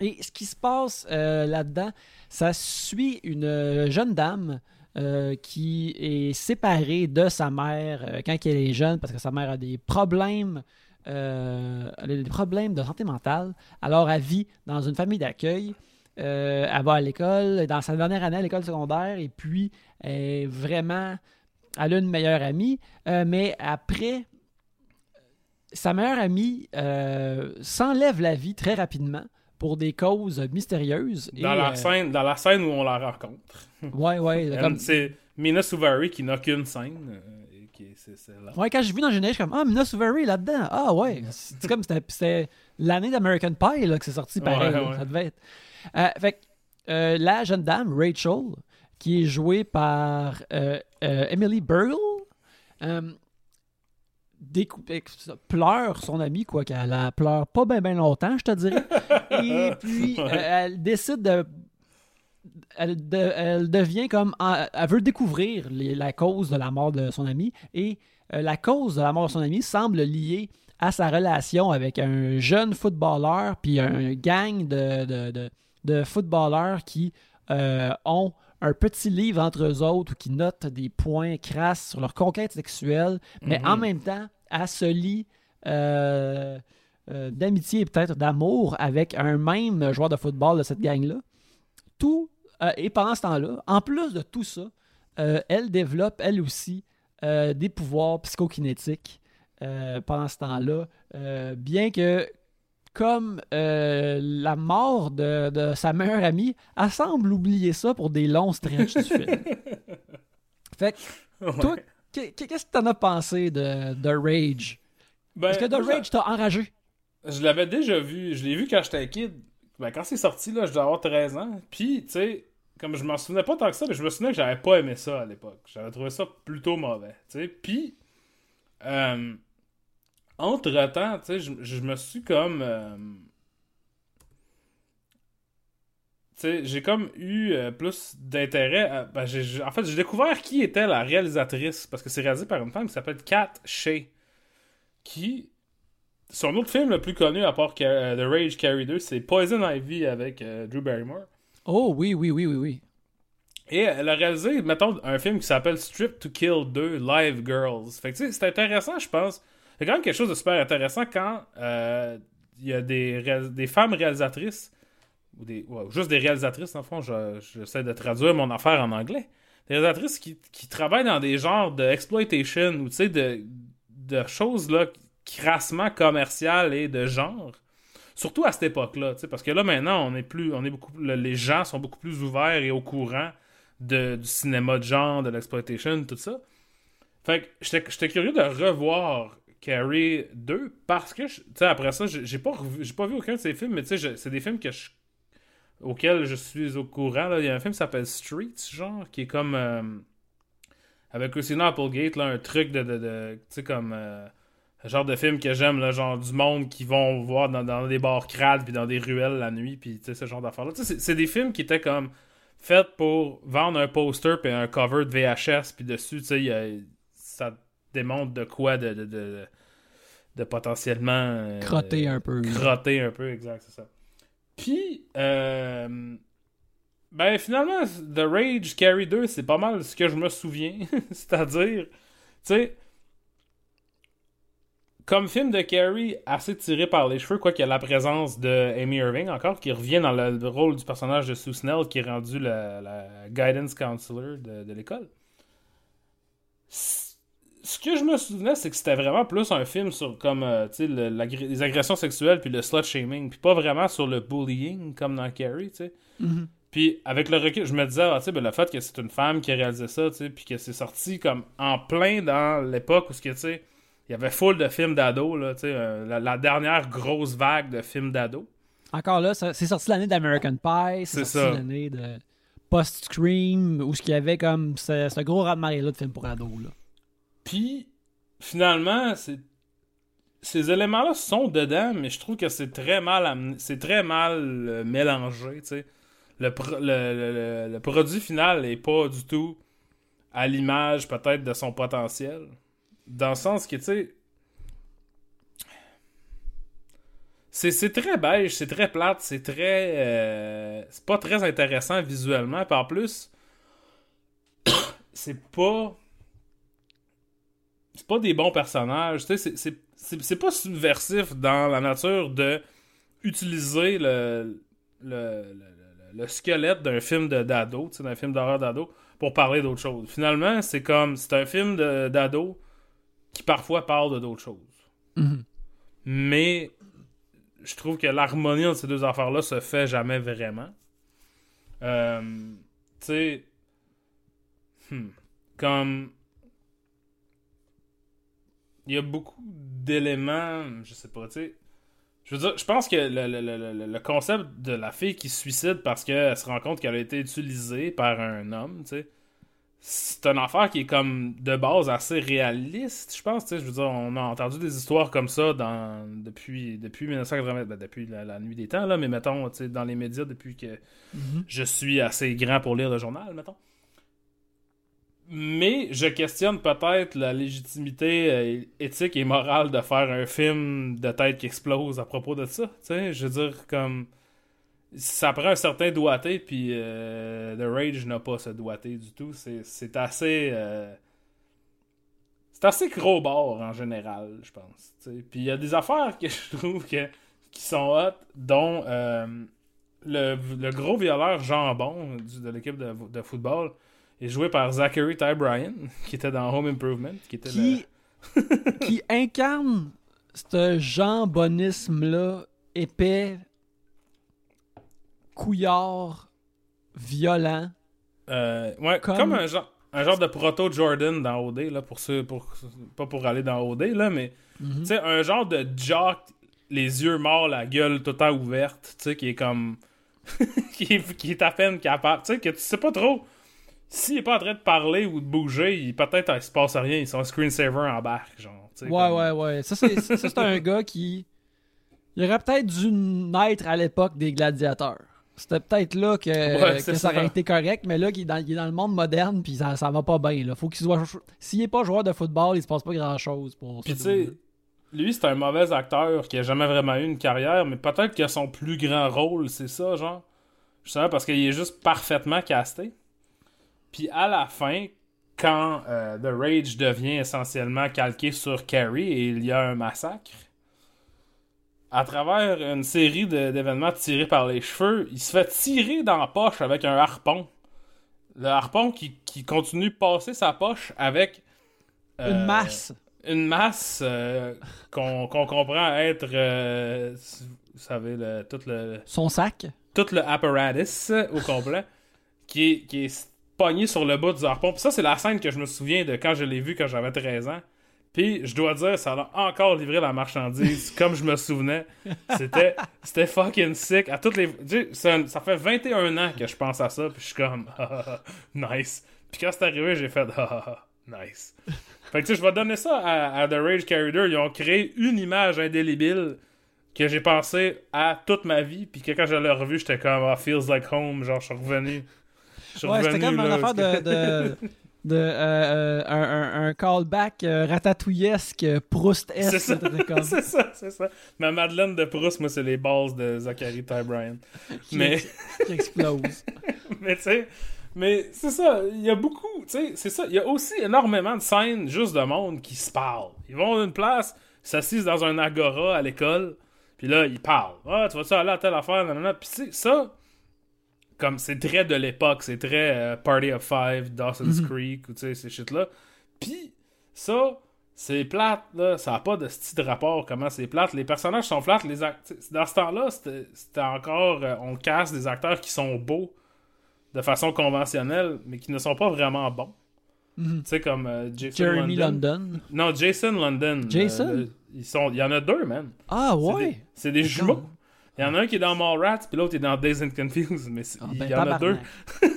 [SPEAKER 1] et ce qui se passe euh, là-dedans, ça suit une euh, jeune dame euh, qui est séparée de sa mère quand elle est jeune parce que sa mère a des problèmes. elle a des problèmes de santé mentale. Alors, elle vit dans une famille d'accueil. Elle va à l'école, dans sa dernière année à l'école secondaire, et puis elle est vraiment. Elle a une meilleure amie, euh, mais après, sa meilleure amie euh, s'enlève la vie très rapidement pour des causes mystérieuses.
[SPEAKER 2] Dans, la
[SPEAKER 1] euh,
[SPEAKER 2] scène, dans la scène où on la rencontre. [LAUGHS]
[SPEAKER 1] Ouais, ouais. Comme-
[SPEAKER 2] C'est Mina Suvari qui n'a qu'une scène.
[SPEAKER 1] Ouais, quand j'ai vu dans le générique, je suis comme Ah, Mina Suvari là-dedans. Ah, ouais. C'est comme c'était- l'année d'American Pie là, que c'est sorti pareil.
[SPEAKER 2] Ouais,
[SPEAKER 1] là,
[SPEAKER 2] ouais.
[SPEAKER 1] Ça devait être. Euh, fait euh, la jeune dame, Rachel, qui est jouée par euh, Emily Burgle, euh, euh, pleure son amie, quoi qu'elle la pleure pas bien ben longtemps, je te dirais. [LAUGHS] Et puis, euh, elle décide de. Elle, de- elle devient comme. Elle veut découvrir les- la cause de la mort de son ami. Et euh, la cause de la mort de son ami semble liée à sa relation avec un jeune footballeur, puis un gang de, de, de- de footballeurs qui euh, ont un petit livre entre eux autres qui notent des points crasses sur leur conquête sexuelle, mais
[SPEAKER 2] Mhm.
[SPEAKER 1] en même temps, elle se lie euh, euh, d'amitié et peut-être d'amour avec un même joueur de football de cette gang-là. Tout, euh, et pendant ce temps-là, en plus de tout ça, euh, elle développe elle aussi euh, des pouvoirs psychokinétiques pendant ce temps-là, bien que comme euh, la mort de, de sa meilleure amie, elle semble oublier ça pour des longs stretches du film. [LAUGHS] Fait que,
[SPEAKER 2] Ouais.
[SPEAKER 1] toi, qu'est- qu'est-ce que t'en as pensé de, de Rage?
[SPEAKER 2] Ben,
[SPEAKER 1] Est-ce que The Rage t'a enragé?
[SPEAKER 2] Je l'avais déjà vu. Je l'ai vu quand j'étais kid. Ben, quand c'est sorti, là, je devais avoir 13 ans. Puis, tu sais, comme je m'en souvenais pas tant que ça, mais je me souvenais que j'avais pas aimé ça à l'époque. J'avais trouvé ça plutôt mauvais. Tu sais, puis, euh, entre-temps, tu sais, je, je me suis comme... euh, tu sais, j'ai comme eu euh, plus d'intérêt. ben, en fait, j'ai découvert qui était la réalisatrice, parce que c'est réalisé par une femme qui s'appelle Kat Shea, qui son autre film le plus connu à part euh, The Rage Carry 2, c'est Poison Ivy avec Drew Barrymore.
[SPEAKER 1] Oh oui, oui, oui, oui, oui.
[SPEAKER 2] Et elle a réalisé, mettons, un film qui s'appelle Strip to Kill 2 Live Girls. Fait que tu sais, c'est intéressant, je pense. C'est quand même quelque chose de super intéressant quand euh, il y a des, des femmes réalisatrices, ou des, juste des réalisatrices, en fond, je- j'essaie de traduire mon affaire en anglais. Des réalisatrices qui, qui travaillent dans des genres de exploitation ou de, de choses là, crassement commerciales et de genre. Surtout à cette époque-là, parce que là maintenant, on est plus, on est beaucoup, le- les gens sont beaucoup plus ouverts et au courant de, du cinéma de genre, de l'exploitation, tout ça. Fait que j'étais curieux de revoir Carrie 2 parce que, tu sais, après ça, j'ai pas, pas vu aucun de ces films, mais tu sais, c'est des films que je, auxquels je suis au courant. Il y a un film qui s'appelle Streets, genre, qui est comme. euh, avec aussi dans Applegate, là, un truc de. de, tu sais, comme. euh, genre de film que j'aime, genre du monde qui vont voir dans, dans des bars crades puis dans des ruelles la nuit, puis tu sais, ce genre d'affaires-là. Tu sais, c'est- des films qui étaient comme faits pour vendre un poster puis un cover de VHS, puis dessus, tu sais, il y a- démontre de quoi de, de, de, de potentiellement. euh,
[SPEAKER 1] Crotté un peu.
[SPEAKER 2] Crotté un peu, exact, c'est ça. Puis, euh, ben finalement, The Rage Carry 2, c'est pas mal ce que je me souviens. [LAUGHS] C'est-à-dire, tu sais, comme film de Carrie, assez tiré par les cheveux, quoi qu'il y a la présence de Amy Irving encore, qui revient dans le, le rôle du personnage de Sue Snell, qui est rendu la, la guidance counselor de, de l'école. Ce que je me souvenais, c'est que c'était vraiment plus un film sur comme euh, le- les agressions sexuelles puis le slut shaming, puis pas vraiment sur le bullying comme dans Carrie, tu sais.
[SPEAKER 1] Mhm.
[SPEAKER 2] Puis avec le recul, je me disais, ah, tu sais, ben, le fait que c'est une femme qui a réalisé ça, tu sais, puis que c'est sorti comme en plein dans l'époque où, ce que, tu sais, il y avait full de films là, sais, euh, la, la dernière grosse vague de films d'ados.
[SPEAKER 1] Encore là, c'est sorti l'année d'American Pie,
[SPEAKER 2] C'est
[SPEAKER 1] sorti l'année de Post-Scream, où ce qu'il y avait comme ce, ce gros raz-de-marée-là de films pour ados. Là.
[SPEAKER 2] Puis, finalement, ces éléments-là sont dedans, mais je trouve que c'est très mal amené- c'est très mal euh, mélangé, tu sais. Le, le, le- produit final est pas du tout à l'image peut-être de son potentiel. Dans le sens que, tu sais, c'est très beige, c'est très plate, c'est très... euh, c'est pas très intéressant visuellement, puis en plus, [COUGHS] c'est pas c'est pas des bons personnages. Tu sais, c'est- c'est- c'est c'est pas subversif dans la nature de utiliser le, le, le- le- le squelette d'un film de d'ado, d'un film d'horreur d'ado, pour parler d'autre chose. Finalement, c'est comme c'est un film de- d'ado qui parfois parle de d'autres choses.
[SPEAKER 1] Mhm.
[SPEAKER 2] Mais je trouve que l'harmonie entre ces deux affaires-là se fait jamais vraiment. Euh, tu sais, hmm, comme il y a beaucoup d'éléments, je sais pas, tu sais. Je veux dire, je pense que le, le- le- le- concept de la fille qui se suicide parce qu'elle se rend compte qu'elle a été utilisée par un homme, tu sais, c'est une affaire qui est comme de base assez réaliste, je pense. tu sais. Je veux dire, on a entendu des histoires comme ça dans, depuis, depuis 1980, ben, depuis la, la nuit des temps, là, mais mettons, tu sais, dans les médias depuis que
[SPEAKER 1] Mhm.
[SPEAKER 2] je suis assez grand pour lire le journal, mettons. Mais je questionne peut-être la légitimité euh, éthique et morale de faire un film de tête qui explose à propos de ça. Je veux dire, comme. Ça prend un certain doigté, puis euh, The Rage n'a pas ce doigté du tout. C'est assez. euh, c'est assez gros bord en général, je pense. Puis il y a des affaires que je trouve que, qui sont hot, dont le, le gros violeur Jambon de l'équipe de, de football est joué par Zachary Ty Bryan, [LAUGHS] qui était dans Home Improvement. Qui, était
[SPEAKER 1] Qui, [LAUGHS] qui incarne ce jambonisme-là épais, couillard, violent.
[SPEAKER 2] le- euh, ouais,
[SPEAKER 1] comme-
[SPEAKER 2] comme, un, genre, un genre de proto-Jordan dans OD, là, pour ceux, pour, pas pour aller dans OD, là, mais tu sais, un genre de jock, les yeux morts, la gueule tout le temps ouverte, tu sais, qui est comme. [LAUGHS] qui, est, qui est à peine capable. Tu sais, que tu sais pas trop. S'il est pas en train de parler ou de bouger, il- peut-être il se passe rien. Ils sont un screensaver en barque, genre. sais,
[SPEAKER 1] Ouais,
[SPEAKER 2] comme-
[SPEAKER 1] ouais, ouais. Ça, c'est un gars qui. Il aurait peut-être dû naître à l'époque des gladiateurs. C'était peut-être là que,
[SPEAKER 2] Ouais,
[SPEAKER 1] que
[SPEAKER 2] c'est
[SPEAKER 1] ça aurait été correct, mais là, il est dans, il est dans le monde moderne, puis ça, ça va pas bien. Là. Faut qu'il soit. S'il est pas joueur de football, il se passe pas grand-chose pour
[SPEAKER 2] Puis tu sais, lui, c'est un mauvais acteur qui a jamais vraiment eu une carrière, mais peut-être que son plus grand rôle, c'est ça, genre. Justement parce qu'il est juste parfaitement casté. Puis à la fin, quand euh, The Rage devient essentiellement calqué sur Carrie et il y a un massacre, à travers une série d'événements tirés par les cheveux, il se fait tirer dans la poche avec un harpon. Le harpon qui, qui continue de passer sa poche avec...
[SPEAKER 1] Une
[SPEAKER 2] euh,
[SPEAKER 1] masse.
[SPEAKER 2] une masse euh, qu'on comprend être, euh, vous savez, le, tout le
[SPEAKER 1] Son sac.
[SPEAKER 2] tout le apparatus au complet, qui est, qui est pogné sur le bas du harpon. Puis ça, c'est la scène que je me souviens de quand je l'ai vu quand j'avais 13 ans. Puis je dois dire, ça a encore livré la marchandise [LAUGHS] comme je me souvenais. C'était c'était fucking sick. À toutes les tu sais, c'est un- ça fait 21 ans que je pense à ça, puis je suis comme [LAUGHS] ah, nice. Puis quand c'est arrivé, j'ai fait ah, ah, ah, Nice. Fait que tu sais, je vais donner ça à, à The Rage Carrier 2. Ils ont créé une image indélébile que j'ai pensé à toute ma vie. Puis que quand je l'ai revu, j'étais comme, ah, feels like home. Genre, je suis revenu.
[SPEAKER 1] Ouais, c'était comme une affaire de. de... de, euh, euh, un, un- un callback euh, ratatouillesque, euh, Proust-esque.
[SPEAKER 2] C'est ça. [LAUGHS] c'est ça, c'est ça. Ma Madeleine de Proust, moi, c'est les balls de Zachary Ty Bryan. Mais,
[SPEAKER 1] qui explose. [LAUGHS]
[SPEAKER 2] mais tu sais, mais c'est ça, il y a beaucoup, tu sais, c'est ça. Il y a aussi énormément de scènes juste de monde qui se parlent. Ils vont à une place, s'assisent dans un agora à l'école, puis là, ils parlent. Ah, tu vas-tu aller à telle affaire, nanana. Puis ça, comme c'est très de l'époque, c'est très euh, Party of Five, Dawson's Creek, ou tu sais, ces shit-là. Puis ça, c'est plate, là. Ça n'a pas de style de rapport comment c'est plate. Les personnages sont plates. Les Dans ce temps-là, c'était encore. euh, on casse des acteurs qui sont beaux de façon conventionnelle, mais qui ne sont pas vraiment bons.
[SPEAKER 1] Mhm.
[SPEAKER 2] Tu sais, comme euh, Jason
[SPEAKER 1] Jeremy
[SPEAKER 2] London.
[SPEAKER 1] London.
[SPEAKER 2] Non, Jason London.
[SPEAKER 1] Jason?
[SPEAKER 2] Ils sont, il y en a deux, man.
[SPEAKER 1] Ah
[SPEAKER 2] C'est
[SPEAKER 1] ouais.
[SPEAKER 2] des- C'est des, jumeaux. Il y en a un qui est dans Mallrats, puis l'autre est dans Days and Confused, mais
[SPEAKER 1] Ah,
[SPEAKER 2] il
[SPEAKER 1] ben,
[SPEAKER 2] y en a deux. [LAUGHS]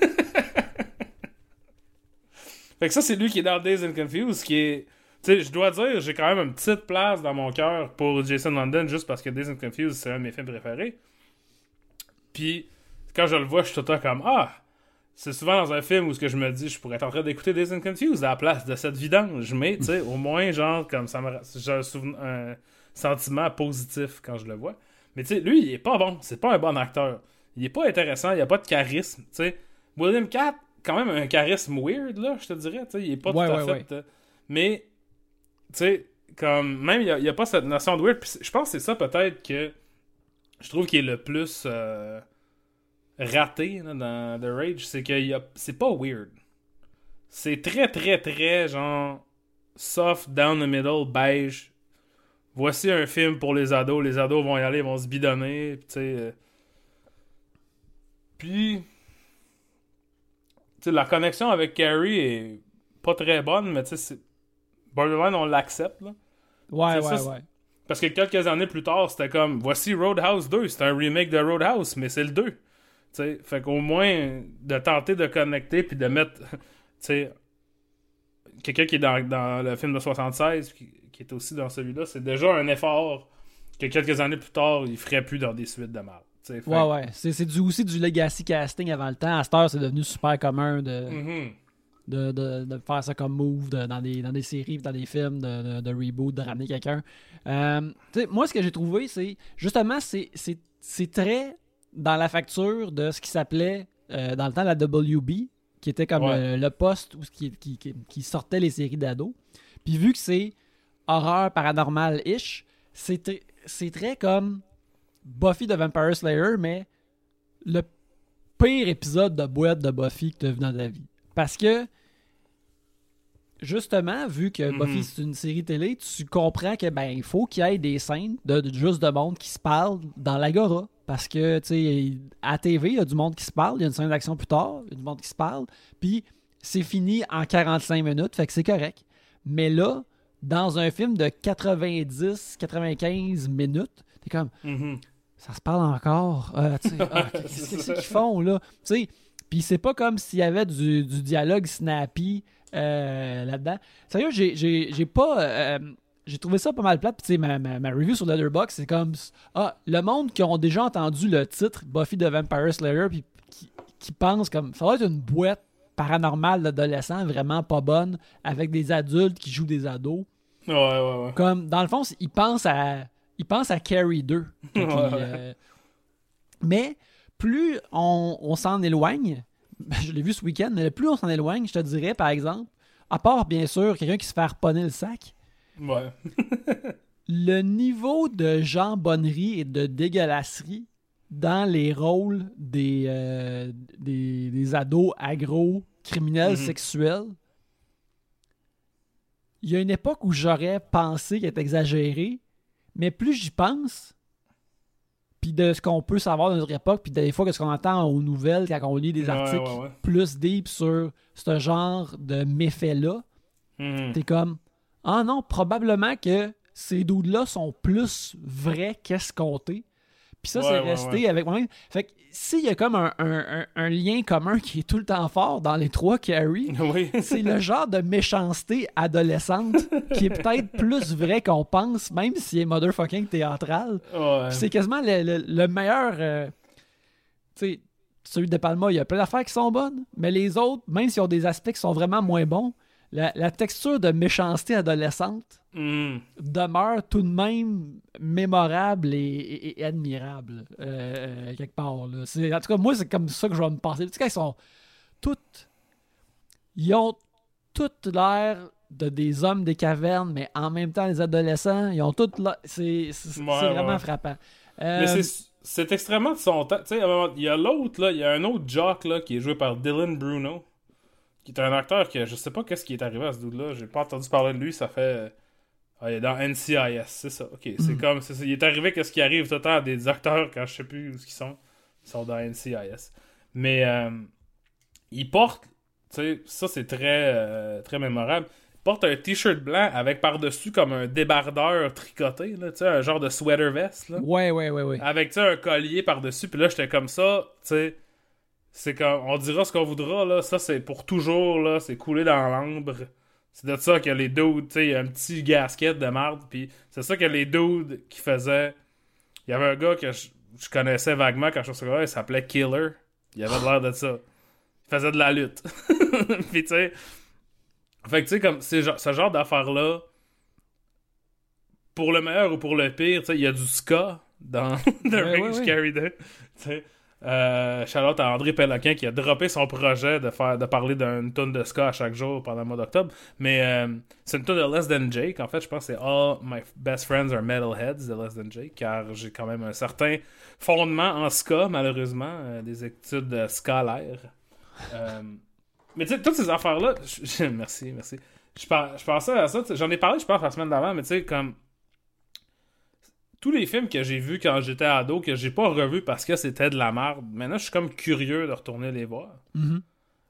[SPEAKER 2] Fait que ça, c'est lui qui est dans Days and Confused, qui est... Tu sais, je dois dire, j'ai quand même une petite place dans mon cœur pour Jason London, juste parce que Days and Confused, c'est un de mes films préférés. Puis, quand je le vois, je suis tout le temps comme « Ah! » C'est souvent dans un film où ce que je me dis, je pourrais être en train d'écouter Days and Confused à la place de cette vidange, mais, tu sais, au moins, genre, comme ça me... J'ai un sentiment positif quand je le vois. Mais, tu sais, lui, il est pas bon. C'est pas un bon acteur. Il est pas intéressant, il a pas de charisme, tu sais. William Cat, quand même un charisme weird, là, je te dirais. Tu sais, il est pas
[SPEAKER 1] Ouais,
[SPEAKER 2] tout à
[SPEAKER 1] ouais,
[SPEAKER 2] fait. euh, mais, tu sais, comme, même, il n'y a, pas cette notion de weird. Je pense que c'est ça, peut-être, que je trouve qu'il est le plus euh, raté là, dans The Rage. C'est que a- c'est pas weird. C'est très, très, très, genre, soft, down the middle, beige. Voici un film pour les ados. Les ados vont y aller, ils vont se bidonner. puis Tu sais. euh, Puis. La connexion avec Carrie est pas très bonne, mais tu sais, Borderline, on l'accepte, là.
[SPEAKER 1] Ouais, ouais,
[SPEAKER 2] ça,
[SPEAKER 1] ouais.
[SPEAKER 2] Parce que quelques années plus tard, c'était comme, voici Roadhouse 2, c'est un remake de Roadhouse, mais c'est le 2. Tu sais, fait qu'au moins, de tenter de connecter puis de mettre, [LAUGHS] tu sais, quelqu'un qui est dans, dans le film de 76, qui, qui est aussi dans celui-là, c'est déjà un effort que quelques années plus tard, il ferait plus dans des suites de mal. Fait
[SPEAKER 1] Ouais, ouais. C'est c'est du, aussi du legacy casting avant le temps. À cette heure, c'est devenu super commun de,
[SPEAKER 2] Mhm.
[SPEAKER 1] de, de, de faire ça comme move de- dans, des, dans des séries, dans des films, de, de, reboot, de ramener quelqu'un. Euh, tu sais, moi, ce que j'ai trouvé, c'est justement, c'est- c'est c'est très dans la facture de ce qui s'appelait euh, dans le temps la WB, qui était comme
[SPEAKER 2] Ouais.
[SPEAKER 1] le, le poste où, qui, qui, qui sortait les séries d'ados. Puis vu que c'est horreur paranormale-ish, c'est tr- c'est très comme Buffy de Vampire Slayer, mais le pire épisode de boîte de Buffy que tu as vu dans ta vie. Parce que, justement, vu que
[SPEAKER 2] Mhm.
[SPEAKER 1] Buffy c'est une série télé, tu comprends que ben il faut qu'il y ait des scènes de, de- juste de monde qui se parle dans l'agora. Parce que, tu sais, à TV, il y a du monde qui se parle, il y a une scène d'action plus tard, il y a du monde qui se parle, puis c'est fini en 45 minutes, fait que c'est correct. Mais là, dans un film de 90-95 minutes, t'es comme,
[SPEAKER 2] Mhm.
[SPEAKER 1] ça se parle encore? Euh, ah, Qu'est-ce que [LAUGHS] c'est qu'ils font là? Sais, Puis c'est pas comme s'il y avait du, du dialogue snappy euh, là-dedans. Sérieux, j'ai- pas. euh, j'ai trouvé ça pas mal plate. Puis tu sais, ma, ma, ma review sur Letterboxd, c'est comme. Ah, le monde qui ont déjà entendu le titre Buffy the Vampire Slayer, puis qui, qui pense comme. Ça va être une boîte paranormale d'adolescents vraiment pas bonne, avec des adultes qui jouent des ados.
[SPEAKER 2] Ouais, ouais, ouais.
[SPEAKER 1] Comme, dans le fond, il pense à, il pense à Carrie 2. Quand il,
[SPEAKER 2] Ouais, ouais.
[SPEAKER 1] euh, Mais plus on, on s'en éloigne, [LAUGHS] je l'ai vu ce week-end, mais plus on s'en éloigne, je te dirais, par exemple, à part, bien sûr, quelqu'un qui se fait harponner le sac,
[SPEAKER 2] Ouais. [LAUGHS]
[SPEAKER 1] le niveau de jambonnerie et de dégueulasserie dans les rôles des, euh, des, des ados agro criminels
[SPEAKER 2] Mhm.
[SPEAKER 1] sexuels, il y a une époque où j'aurais pensé qu'il était exagéré, mais plus j'y pense, puis de ce qu'on peut savoir de notre époque, puis des fois que ce qu'on entend aux nouvelles quand on lit des articles
[SPEAKER 2] ouais, ouais.
[SPEAKER 1] plus deep sur ce genre de méfaits-là,
[SPEAKER 2] Mhm.
[SPEAKER 1] T'es comme Ah non, probablement que ces dudes-là sont plus vrais qu'escomptés. Puis ça,
[SPEAKER 2] Ouais,
[SPEAKER 1] c'est
[SPEAKER 2] ouais,
[SPEAKER 1] resté
[SPEAKER 2] ouais.
[SPEAKER 1] avec moi-même. Fait que s'il y a comme un, un- un- un lien commun qui est tout le temps fort dans les trois Carrie, [LAUGHS]
[SPEAKER 2] Oui.
[SPEAKER 1] c'est le genre de méchanceté adolescente qui est peut-être plus vrai qu'on pense, même s'il est motherfucking théâtral. C'est quasiment le, le- le meilleur. euh, tu sais, celui de Palma, il y a plein d'affaires qui sont bonnes, mais les autres, même s'ils ont des aspects qui sont vraiment moins bons, la, la texture de méchanceté adolescente
[SPEAKER 2] Hmm.
[SPEAKER 1] demeure tout de même mémorable et, et- et admirable, euh, euh, quelque part. Là. En tout cas, moi, c'est comme ça que je vais me penser. Tu sais, ils sont toutes. Ils ont toutes l'air de des hommes des cavernes, mais en même temps, les adolescents, ils ont toutes l'air. C'est
[SPEAKER 2] Ouais,
[SPEAKER 1] vraiment
[SPEAKER 2] ouais.
[SPEAKER 1] frappant.
[SPEAKER 2] Mais
[SPEAKER 1] Euh,
[SPEAKER 2] c'est- c'est extrêmement de son temps. Tu sais, il y a l'autre, là, il y a un autre jock, là, qui est joué par Dylan Bruno, qui est un acteur que je sais pas qu'est-ce qui est arrivé à ce dude-là. J'ai pas entendu parler de lui, ça fait. Ah, il est dans NCIS, c'est ça. Ok, c'est
[SPEAKER 1] Mm.
[SPEAKER 2] comme. c'est. Il est arrivé qu'est-ce qui arrive? Tout le temps à des acteurs quand je sais plus où ils sont. Ils sont dans NCIS. Mais euh, il porte. Tu sais, ça c'est très, euh, très mémorable. Il porte un t-shirt blanc avec par-dessus comme un débardeur tricoté, là, tu sais, un genre de sweater vest. Là
[SPEAKER 1] Ouais, ouais, ouais, ouais.
[SPEAKER 2] avec tu sais, un collier par-dessus. Puis là, j'étais comme ça, tu sais c'est qu'on dira ce qu'on voudra, là. Ça, c'est pour toujours, là. C'est coulé dans l'ambre. C'est de ça que les dudes, tu sais, il y a un petit gasket de merde Puis c'est ça que les dudes qui faisaient. Il y avait un gars que je, connaissais vaguement quand je suis il s'appelait Killer. Il avait l'air de ça. Il faisait de la lutte. [LAUGHS] puis tu sais. Fait que tu sais, comme ce genre d'affaires-là, pour le meilleur ou pour le pire, tu sais, il y a du ska dans [LAUGHS] The
[SPEAKER 1] Ring
[SPEAKER 2] Carry euh, à André Péloquin qui a droppé son projet de faire de parler d'une tonne de ska à chaque jour pendant le mois d'octobre. Mais euh, c'est une tonne de Less Than Jake. En fait, je pense que c'est All My Best Friends Are Metalheads de Less Than Jake, car j'ai quand même un certain fondement en ska, malheureusement, euh, des études scalaires. Euh, mais tu sais, toutes ces affaires-là, [LAUGHS] merci, merci. Je, par- je pensais à ça, j'en ai parlé, je pense, la semaine d'avant, mais tu sais, comme. Tous les films que j'ai vus quand j'étais ado, que j'ai pas revus parce que c'était de la merde, maintenant je suis comme curieux de retourner les voir.
[SPEAKER 1] Mhm.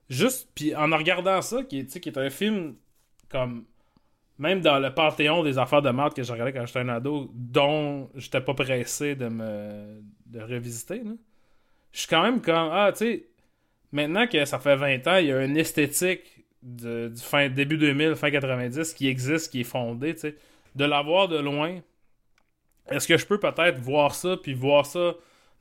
[SPEAKER 2] Juste, puis en regardant ça, qui est, qui est un film comme. Même dans le panthéon des affaires de merde que j'ai regardé quand j'étais un ado, dont j'étais pas pressé de me. de revisiter. Je suis quand même comme. Ah, tu sais, maintenant que ça fait 20 ans, il y a une esthétique de- du fin, début 2000, fin 90 qui existe, qui est fondée, tu sais. De la voir de loin, est-ce que je peux peut-être voir ça, puis voir ça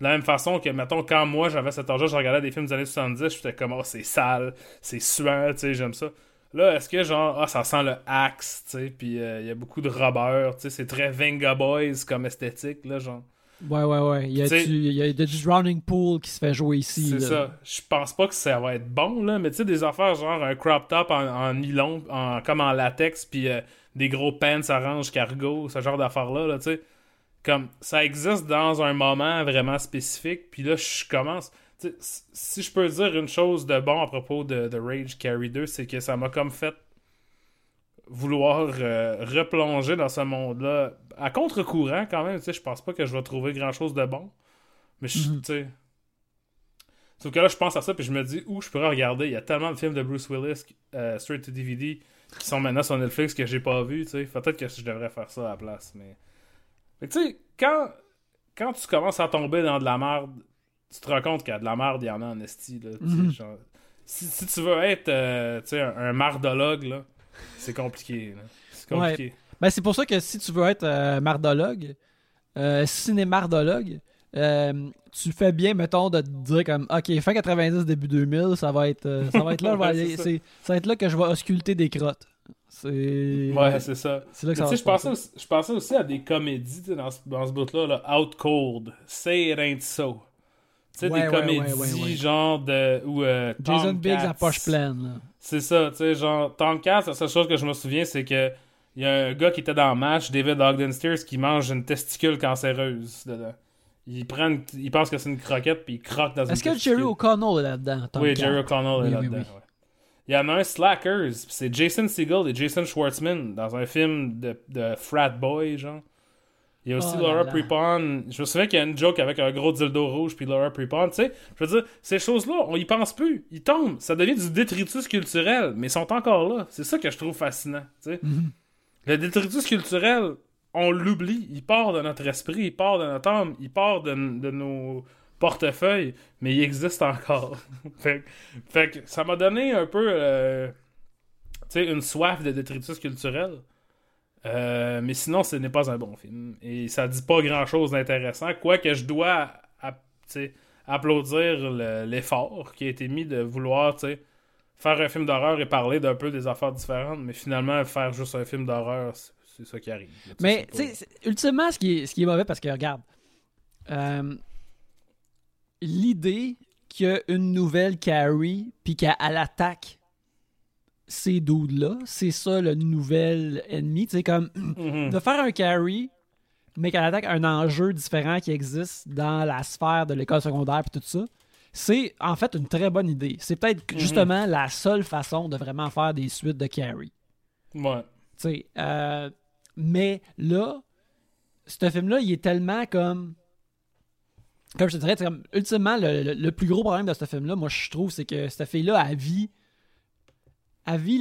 [SPEAKER 2] de la même façon que, mettons, quand moi j'avais cet âge-là, je regardais des films des années 70, j'étais comme, oh, c'est sale, c'est suant, tu sais, j'aime ça. Là, est-ce que, genre, ah, ça sent le axe, tu sais, puis euh, il y a beaucoup de rubber, tu sais, c'est très Venga Boys comme esthétique, là, genre.
[SPEAKER 1] Ouais, ouais, ouais. Il y a, du, il y a du drowning pool qui se fait jouer ici.
[SPEAKER 2] C'est
[SPEAKER 1] là.
[SPEAKER 2] ça. Je pense pas que ça va être bon, là, mais tu sais, des affaires genre un crop top en, en nylon, en, comme en latex, puis euh, des gros pants orange cargo, ce genre d'affaires-là, là, tu sais. Comme, ça existe dans un moment vraiment spécifique, puis là, je commence... si- je peux dire une chose de bon à propos de, de Rage Carry 2, c'est que ça m'a comme fait vouloir euh, replonger dans ce monde-là à contre-courant quand même, je pense pas que je vais trouver grand-chose de bon. Mais je, sais... Sauf que là, je pense à ça, puis je me dis où je pourrais regarder. Il y a tellement de films de Bruce Willis euh, straight to DVD qui sont maintenant sur Netflix que j'ai pas vu. Peut-être que je devrais faire ça à la place, mais... Que, tu sais, quand, quand tu commences à tomber dans de la merde, tu te rends compte qu'il y a de la merde, il y en a en esti, là.
[SPEAKER 1] Mhm.
[SPEAKER 2] genre, si, si tu veux être, euh, un, un mardologue, là, c'est compliqué. C'est compliqué.
[SPEAKER 1] Ben, c'est pour ça que si tu veux être euh, mardologue, euh, cinémardologue, euh, tu fais bien, mettons, de te dire comme, ok, fin 90, début 2000, ça va être, euh, ça va être là, [LAUGHS] je vais aller-
[SPEAKER 2] ça
[SPEAKER 1] va être là que je vais ausculter des crottes. C'est.
[SPEAKER 2] Ouais, c'est ça.
[SPEAKER 1] c'est là que ça
[SPEAKER 2] je pensais, aussi, je pensais aussi à des comédies dans ce, dans ce bout-là, là, Out Cold, Say It Ain't So. Tu sais,
[SPEAKER 1] Ouais,
[SPEAKER 2] des
[SPEAKER 1] ouais,
[SPEAKER 2] comédies
[SPEAKER 1] ouais,
[SPEAKER 2] genre de. Ou, euh,
[SPEAKER 1] Jason Biggs à poche pleine.
[SPEAKER 2] C'est ça, tu sais, genre, Tomcat, la seule chose que je me souviens, c'est que il y a un gars qui était dans le match, David Ogden Steers, qui mange une testicule cancéreuse dedans. Il, prend une- il pense que c'est une croquette, puis il croque dans une
[SPEAKER 1] Est-ce que. Jerry O'Connell est là-dedans?
[SPEAKER 2] Oui? Jerry O'Connell est
[SPEAKER 1] Oui,
[SPEAKER 2] là-dedans.
[SPEAKER 1] oui, oui.
[SPEAKER 2] Il y en a un, Slackers, pis c'est Jason Segel et Jason Schwartzman dans un film de, de frat boy, genre. Il y a aussi
[SPEAKER 1] Oh
[SPEAKER 2] Laura
[SPEAKER 1] là.
[SPEAKER 2] Prepon. Je me souviens qu'il y a une joke avec un gros dildo rouge puis Laura Prepon. Tu sais, je veux dire, ces choses-là, on y pense plus. Ils tombent. Ça devient du détritus culturel, mais ils sont encore là. C'est ça que je trouve fascinant. Tu sais.
[SPEAKER 1] Mhm.
[SPEAKER 2] Le détritus culturel, on l'oublie. Il part de notre esprit, il part de notre âme, il part de, de nos portefeuilles, mais il existe encore. [LAUGHS] fait, que- fait que ça m'a donné un peu euh, une soif de détritus culturel. Euh, mais sinon, ce n'est pas un bon film. Et ça dit pas grand chose d'intéressant. Quoique je dois applaudir le- l'effort qui a été mis de vouloir faire un film d'horreur et parler d'un peu des affaires différentes. Mais finalement, faire juste un film d'horreur, c'est ça qui arrive. là,
[SPEAKER 1] Mais, tu sais, ultimement, ce qui, est, ce qui est mauvais, parce que, regarde, euh, l'idée qu'il y a une nouvelle Carrie, puis qu'elle elle attaque ces dudes-là, c'est ça le nouvel ennemi. Tu sais, comme
[SPEAKER 2] Mhm.
[SPEAKER 1] de faire un Carrie, mais qu'elle attaque un enjeu différent qui existe dans la sphère de l'école secondaire, puis tout ça. C'est en fait une très bonne idée. C'est peut-être
[SPEAKER 2] Mhm.
[SPEAKER 1] justement la seule façon de vraiment faire des suites de Carrie.
[SPEAKER 2] Ouais.
[SPEAKER 1] Tu sais, euh, mais là, ce film-là, il est tellement comme. Comme je te dirais, comme, ultimement, le, le- le plus gros problème de ce film-là, moi, je trouve, c'est que cette fille-là, elle vit.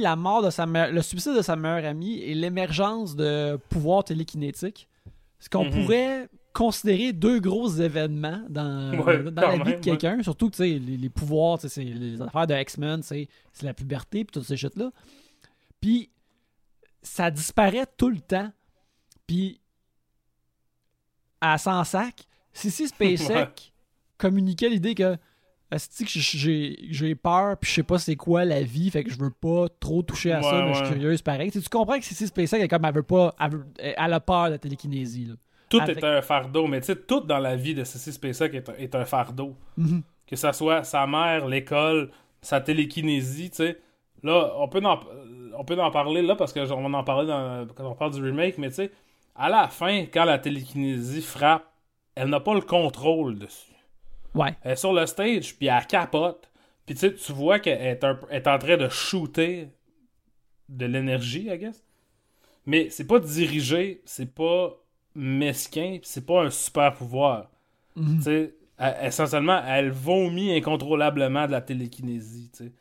[SPEAKER 1] La mort de sa mère, le suicide de sa meilleure amie et l'émergence de pouvoirs télékinétiques. Ce qu'on
[SPEAKER 2] Mhm.
[SPEAKER 1] pourrait considérer deux gros événements dans, [LAUGHS]
[SPEAKER 2] Ouais,
[SPEAKER 1] dans
[SPEAKER 2] quand
[SPEAKER 1] la vie
[SPEAKER 2] même,
[SPEAKER 1] de quelqu'un. Surtout, les, les pouvoirs, c'est les affaires de X-Men, c'est la puberté, puis toutes ces shit-là. Puis, ça disparaît tout le temps. Puis, à sans sac, si si SpaceX [LAUGHS]
[SPEAKER 2] Ouais.
[SPEAKER 1] communiquait l'idée que j'ai peur, puis je sais pas c'est quoi la vie, fait que je veux pas trop toucher à ça, mais je suis curieuse pareil. Tu comprends que si SpaceX, elle, comme, elle veut pas, elle, veut- elle a peur de la télékinésie. Là.
[SPEAKER 2] Tout
[SPEAKER 1] Avec-
[SPEAKER 2] est un fardeau, mais tu sais, tout dans la vie de Ceci SpaceX est un, est un fardeau.
[SPEAKER 1] Mhm.
[SPEAKER 2] Que ça soit sa mère, l'école, sa télékinésie, tu sais. Là, on peut, en, on peut en parler là parce que on va en parler dans- quand on parle du remake, mais tu sais, à la fin, quand la télékinésie frappe, elle n'a pas le contrôle dessus.
[SPEAKER 1] Ouais.
[SPEAKER 2] Elle est sur le stage, puis elle capote. Puis tu sais, tu vois qu'elle est, un- est en train de shooter de l'énergie, I guess. Mais c'est pas dirigé, c'est pas mesquin, c'est pas un super pouvoir.
[SPEAKER 1] Mhm.
[SPEAKER 2] Tu sais, elle- essentiellement, elle vomit incontrôlablement de la télékinésie, tu sais.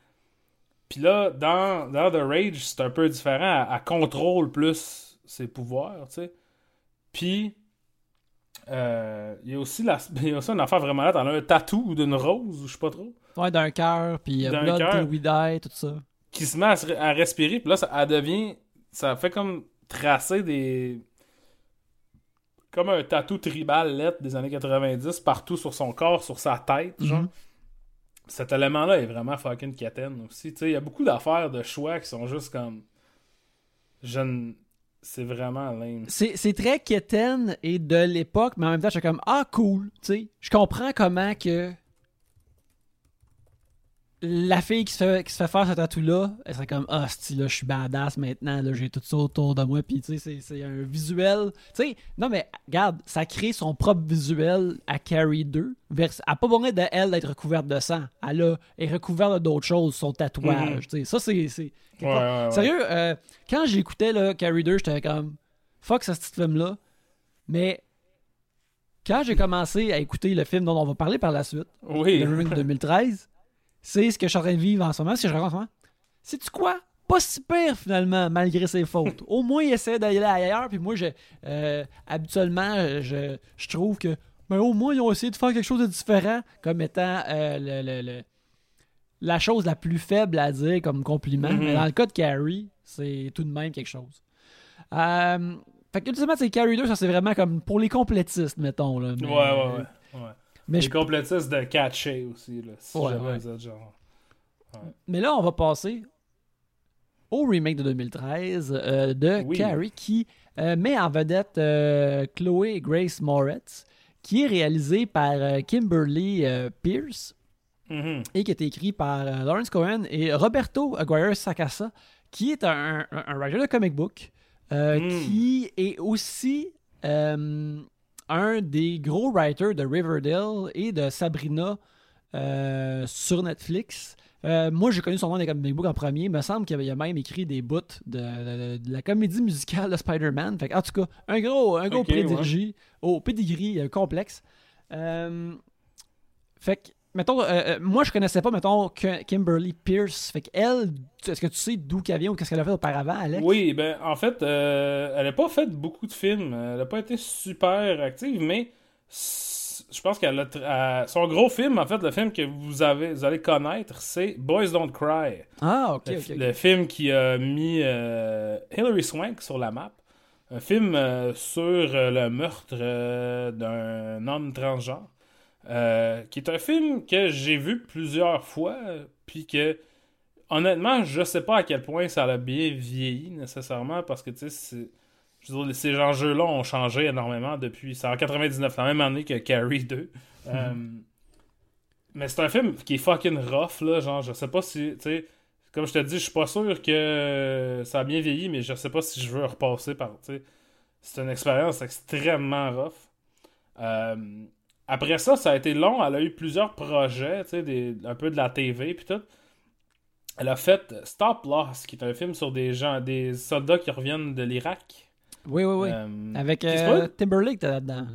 [SPEAKER 2] Puis là, dans, dans The Rage, c'est un peu différent. Elle, elle contrôle plus ses pouvoirs, tu sais. Puis, euh, il y a aussi la, [LAUGHS] il y a aussi une affaire vraiment là. Elle a un tatou d'une rose, ou je sais pas trop,
[SPEAKER 1] Ouais, d'un cœur, puis
[SPEAKER 2] D'un
[SPEAKER 1] Blood. Till We Die, tout ça.
[SPEAKER 2] qui se met à, se- à respirer. Puis là, ça, elle devient... Ça fait comme tracer des... Comme un tatou tribal lettre des années 90 partout sur son corps, sur sa tête, genre.
[SPEAKER 1] Mhm.
[SPEAKER 2] Cet élément-là est vraiment fucking quétaine aussi. Tu sais, il y a beaucoup d'affaires de choix qui sont juste comme. Je ne. C'est vraiment lame.
[SPEAKER 1] C'est très quétaine et de l'époque, mais en même temps, j'étais comme Ah, cool, tu sais. Je comprends comment que la fille qui se fait, qui se fait faire ce tatou-là, elle serait comme Ah, style, là, je suis badass maintenant, là, j'ai tout ça autour de moi, puis tu sais, c'est- c'est un visuel. Tu sais, non, mais regarde, ça crée son propre visuel à Carrie 2. Vers, elle n'a pas besoin de elle d'être recouverte de sang. Elle a, est recouverte d'autres choses, son tatouage.
[SPEAKER 2] Mhm.
[SPEAKER 1] tu sais. Ça, c'est. c'est-
[SPEAKER 2] Ouais, ouais, ouais.
[SPEAKER 1] Sérieux, euh, quand j'écoutais là, Carrie 2, j'étais comme fuck ce petit film-là. Mais quand j'ai commencé à écouter le film dont on va parler par la suite,
[SPEAKER 2] Oui.
[SPEAKER 1] remake de 2013, c'est ce que je suis en train de vivre en ce moment, ce que je raconte en ce moment. Sais-tu quoi? Pas si pire finalement, malgré ses fautes. Au moins, il essaie d'aller ailleurs, puis moi, je, euh, habituellement, je, je trouve que ben, au moins, ils ont essayé de faire quelque chose de différent comme étant euh, le- le- le- la chose la plus faible à dire comme compliment.
[SPEAKER 2] Mhm.
[SPEAKER 1] Mais dans le cas de Carrie, c'est tout de même quelque chose. Euh, fait que, ultimement, c'est Carrie 2, ça c'est vraiment comme pour les complétistes, mettons. Là. Mais,
[SPEAKER 2] Ouais, ouais, ouais. ouais.
[SPEAKER 1] Mais,
[SPEAKER 2] Les
[SPEAKER 1] je-
[SPEAKER 2] complétistes de catcher aussi, là. Si
[SPEAKER 1] Ouais,
[SPEAKER 2] jamais
[SPEAKER 1] ouais.
[SPEAKER 2] vous êtes genre.
[SPEAKER 1] mais là, on va passer au remake de 2013 euh, de
[SPEAKER 2] Oui.
[SPEAKER 1] Carrie qui euh, met en vedette euh, Chloé Grace Moretz, qui est réalisé par euh, Kimberly Pierce.
[SPEAKER 2] Mhm.
[SPEAKER 1] et qui est écrit par Lawrence Cohen et Roberto Aguirre Sacasa, qui est un, un, un writer de comic book,
[SPEAKER 2] Mm.
[SPEAKER 1] qui est aussi un des gros writers de Riverdale et de Sabrina euh, sur Netflix. Euh, moi, j'ai connu son nom des comic books en premier. Il me semble qu'il a même écrit des bouts de, de- de la comédie musicale de Spider-Man. En tout cas, un gros, un gros
[SPEAKER 2] Ok,
[SPEAKER 1] pedigree, au pedigree euh, complexe. Euh, fait que mettons, euh, euh, moi, je connaissais pas, mettons, Kimberly Pierce. Fait qu'elle, est-ce que tu sais d'où qu'elle vient ou qu'est-ce qu'elle a fait auparavant, Alex?
[SPEAKER 2] Oui, ben en fait, euh, elle a pas fait beaucoup de films. Elle a pas été super active, mais je pense qu'elle a. son gros film, en fait, le film que vous avez, vous allez connaître, c'est Boys Don't Cry.
[SPEAKER 1] Ah, ok,
[SPEAKER 2] le, film qui a mis euh, Hilary Swank sur la map. Un film euh, sur euh, le meurtre d'un homme transgenre. Euh, qui est un film que j'ai vu plusieurs fois, puis que honnêtement, je sais pas à quel point ça a bien vieilli nécessairement, parce que tu sais, ces enjeux-là ont changé énormément depuis. C'est en 99, la même année que Carrie 2. Euh, mais c'est un film qui est fucking rough, là. Genre, je sais pas si. Tu comme je te dis, je suis pas sûr que ça a bien vieilli, mais je sais pas si je veux repasser par. C'est une expérience extrêmement rough. Euh, après ça, ça a été long. Elle a eu plusieurs projets, des- un peu de la TV, puis tout. Elle a fait Stop Loss, qui est un film sur des gens, des soldats qui reviennent de l'Irak.
[SPEAKER 1] Oui, oui, oui.
[SPEAKER 2] Euh,
[SPEAKER 1] Avec euh? Timberlake, là-dedans.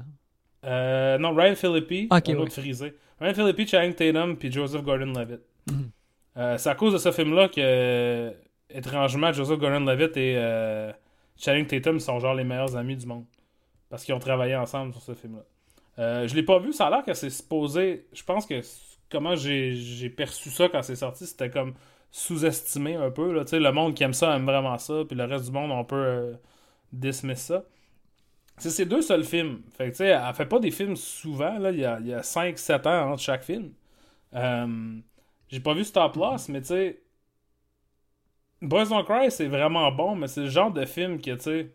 [SPEAKER 2] Euh, non, Ryan Phillippe,
[SPEAKER 1] Ok,
[SPEAKER 2] un autre frisé. Ryan Phillippe, Channing Tatum, puis Joseph Gordon-Levitt.
[SPEAKER 1] Mhm.
[SPEAKER 2] Euh, c'est à cause de ce film-là que, étrangement, Joseph Gordon-Levitt et Channing Tatum sont genre les meilleurs amis du monde. Parce qu'ils ont travaillé ensemble sur ce film-là. Euh, je l'ai pas vu, ça a l'air que c'est supposé... Je pense que comment j'ai perçu ça quand c'est sorti, c'était comme sous-estimé un peu. Là. Le monde qui aime ça aime vraiment ça, puis le reste du monde, on peut euh, dismiss ça. C'est ses deux seuls films. Fait que, elle fait pas des films souvent. Là. Il, y a, a 5-7 ans entre chaque film. Euh, J'ai pas vu Stop Loss, mais tu sais. Boys Don't Cry, c'est vraiment bon, mais c'est le genre de film que, tu sais.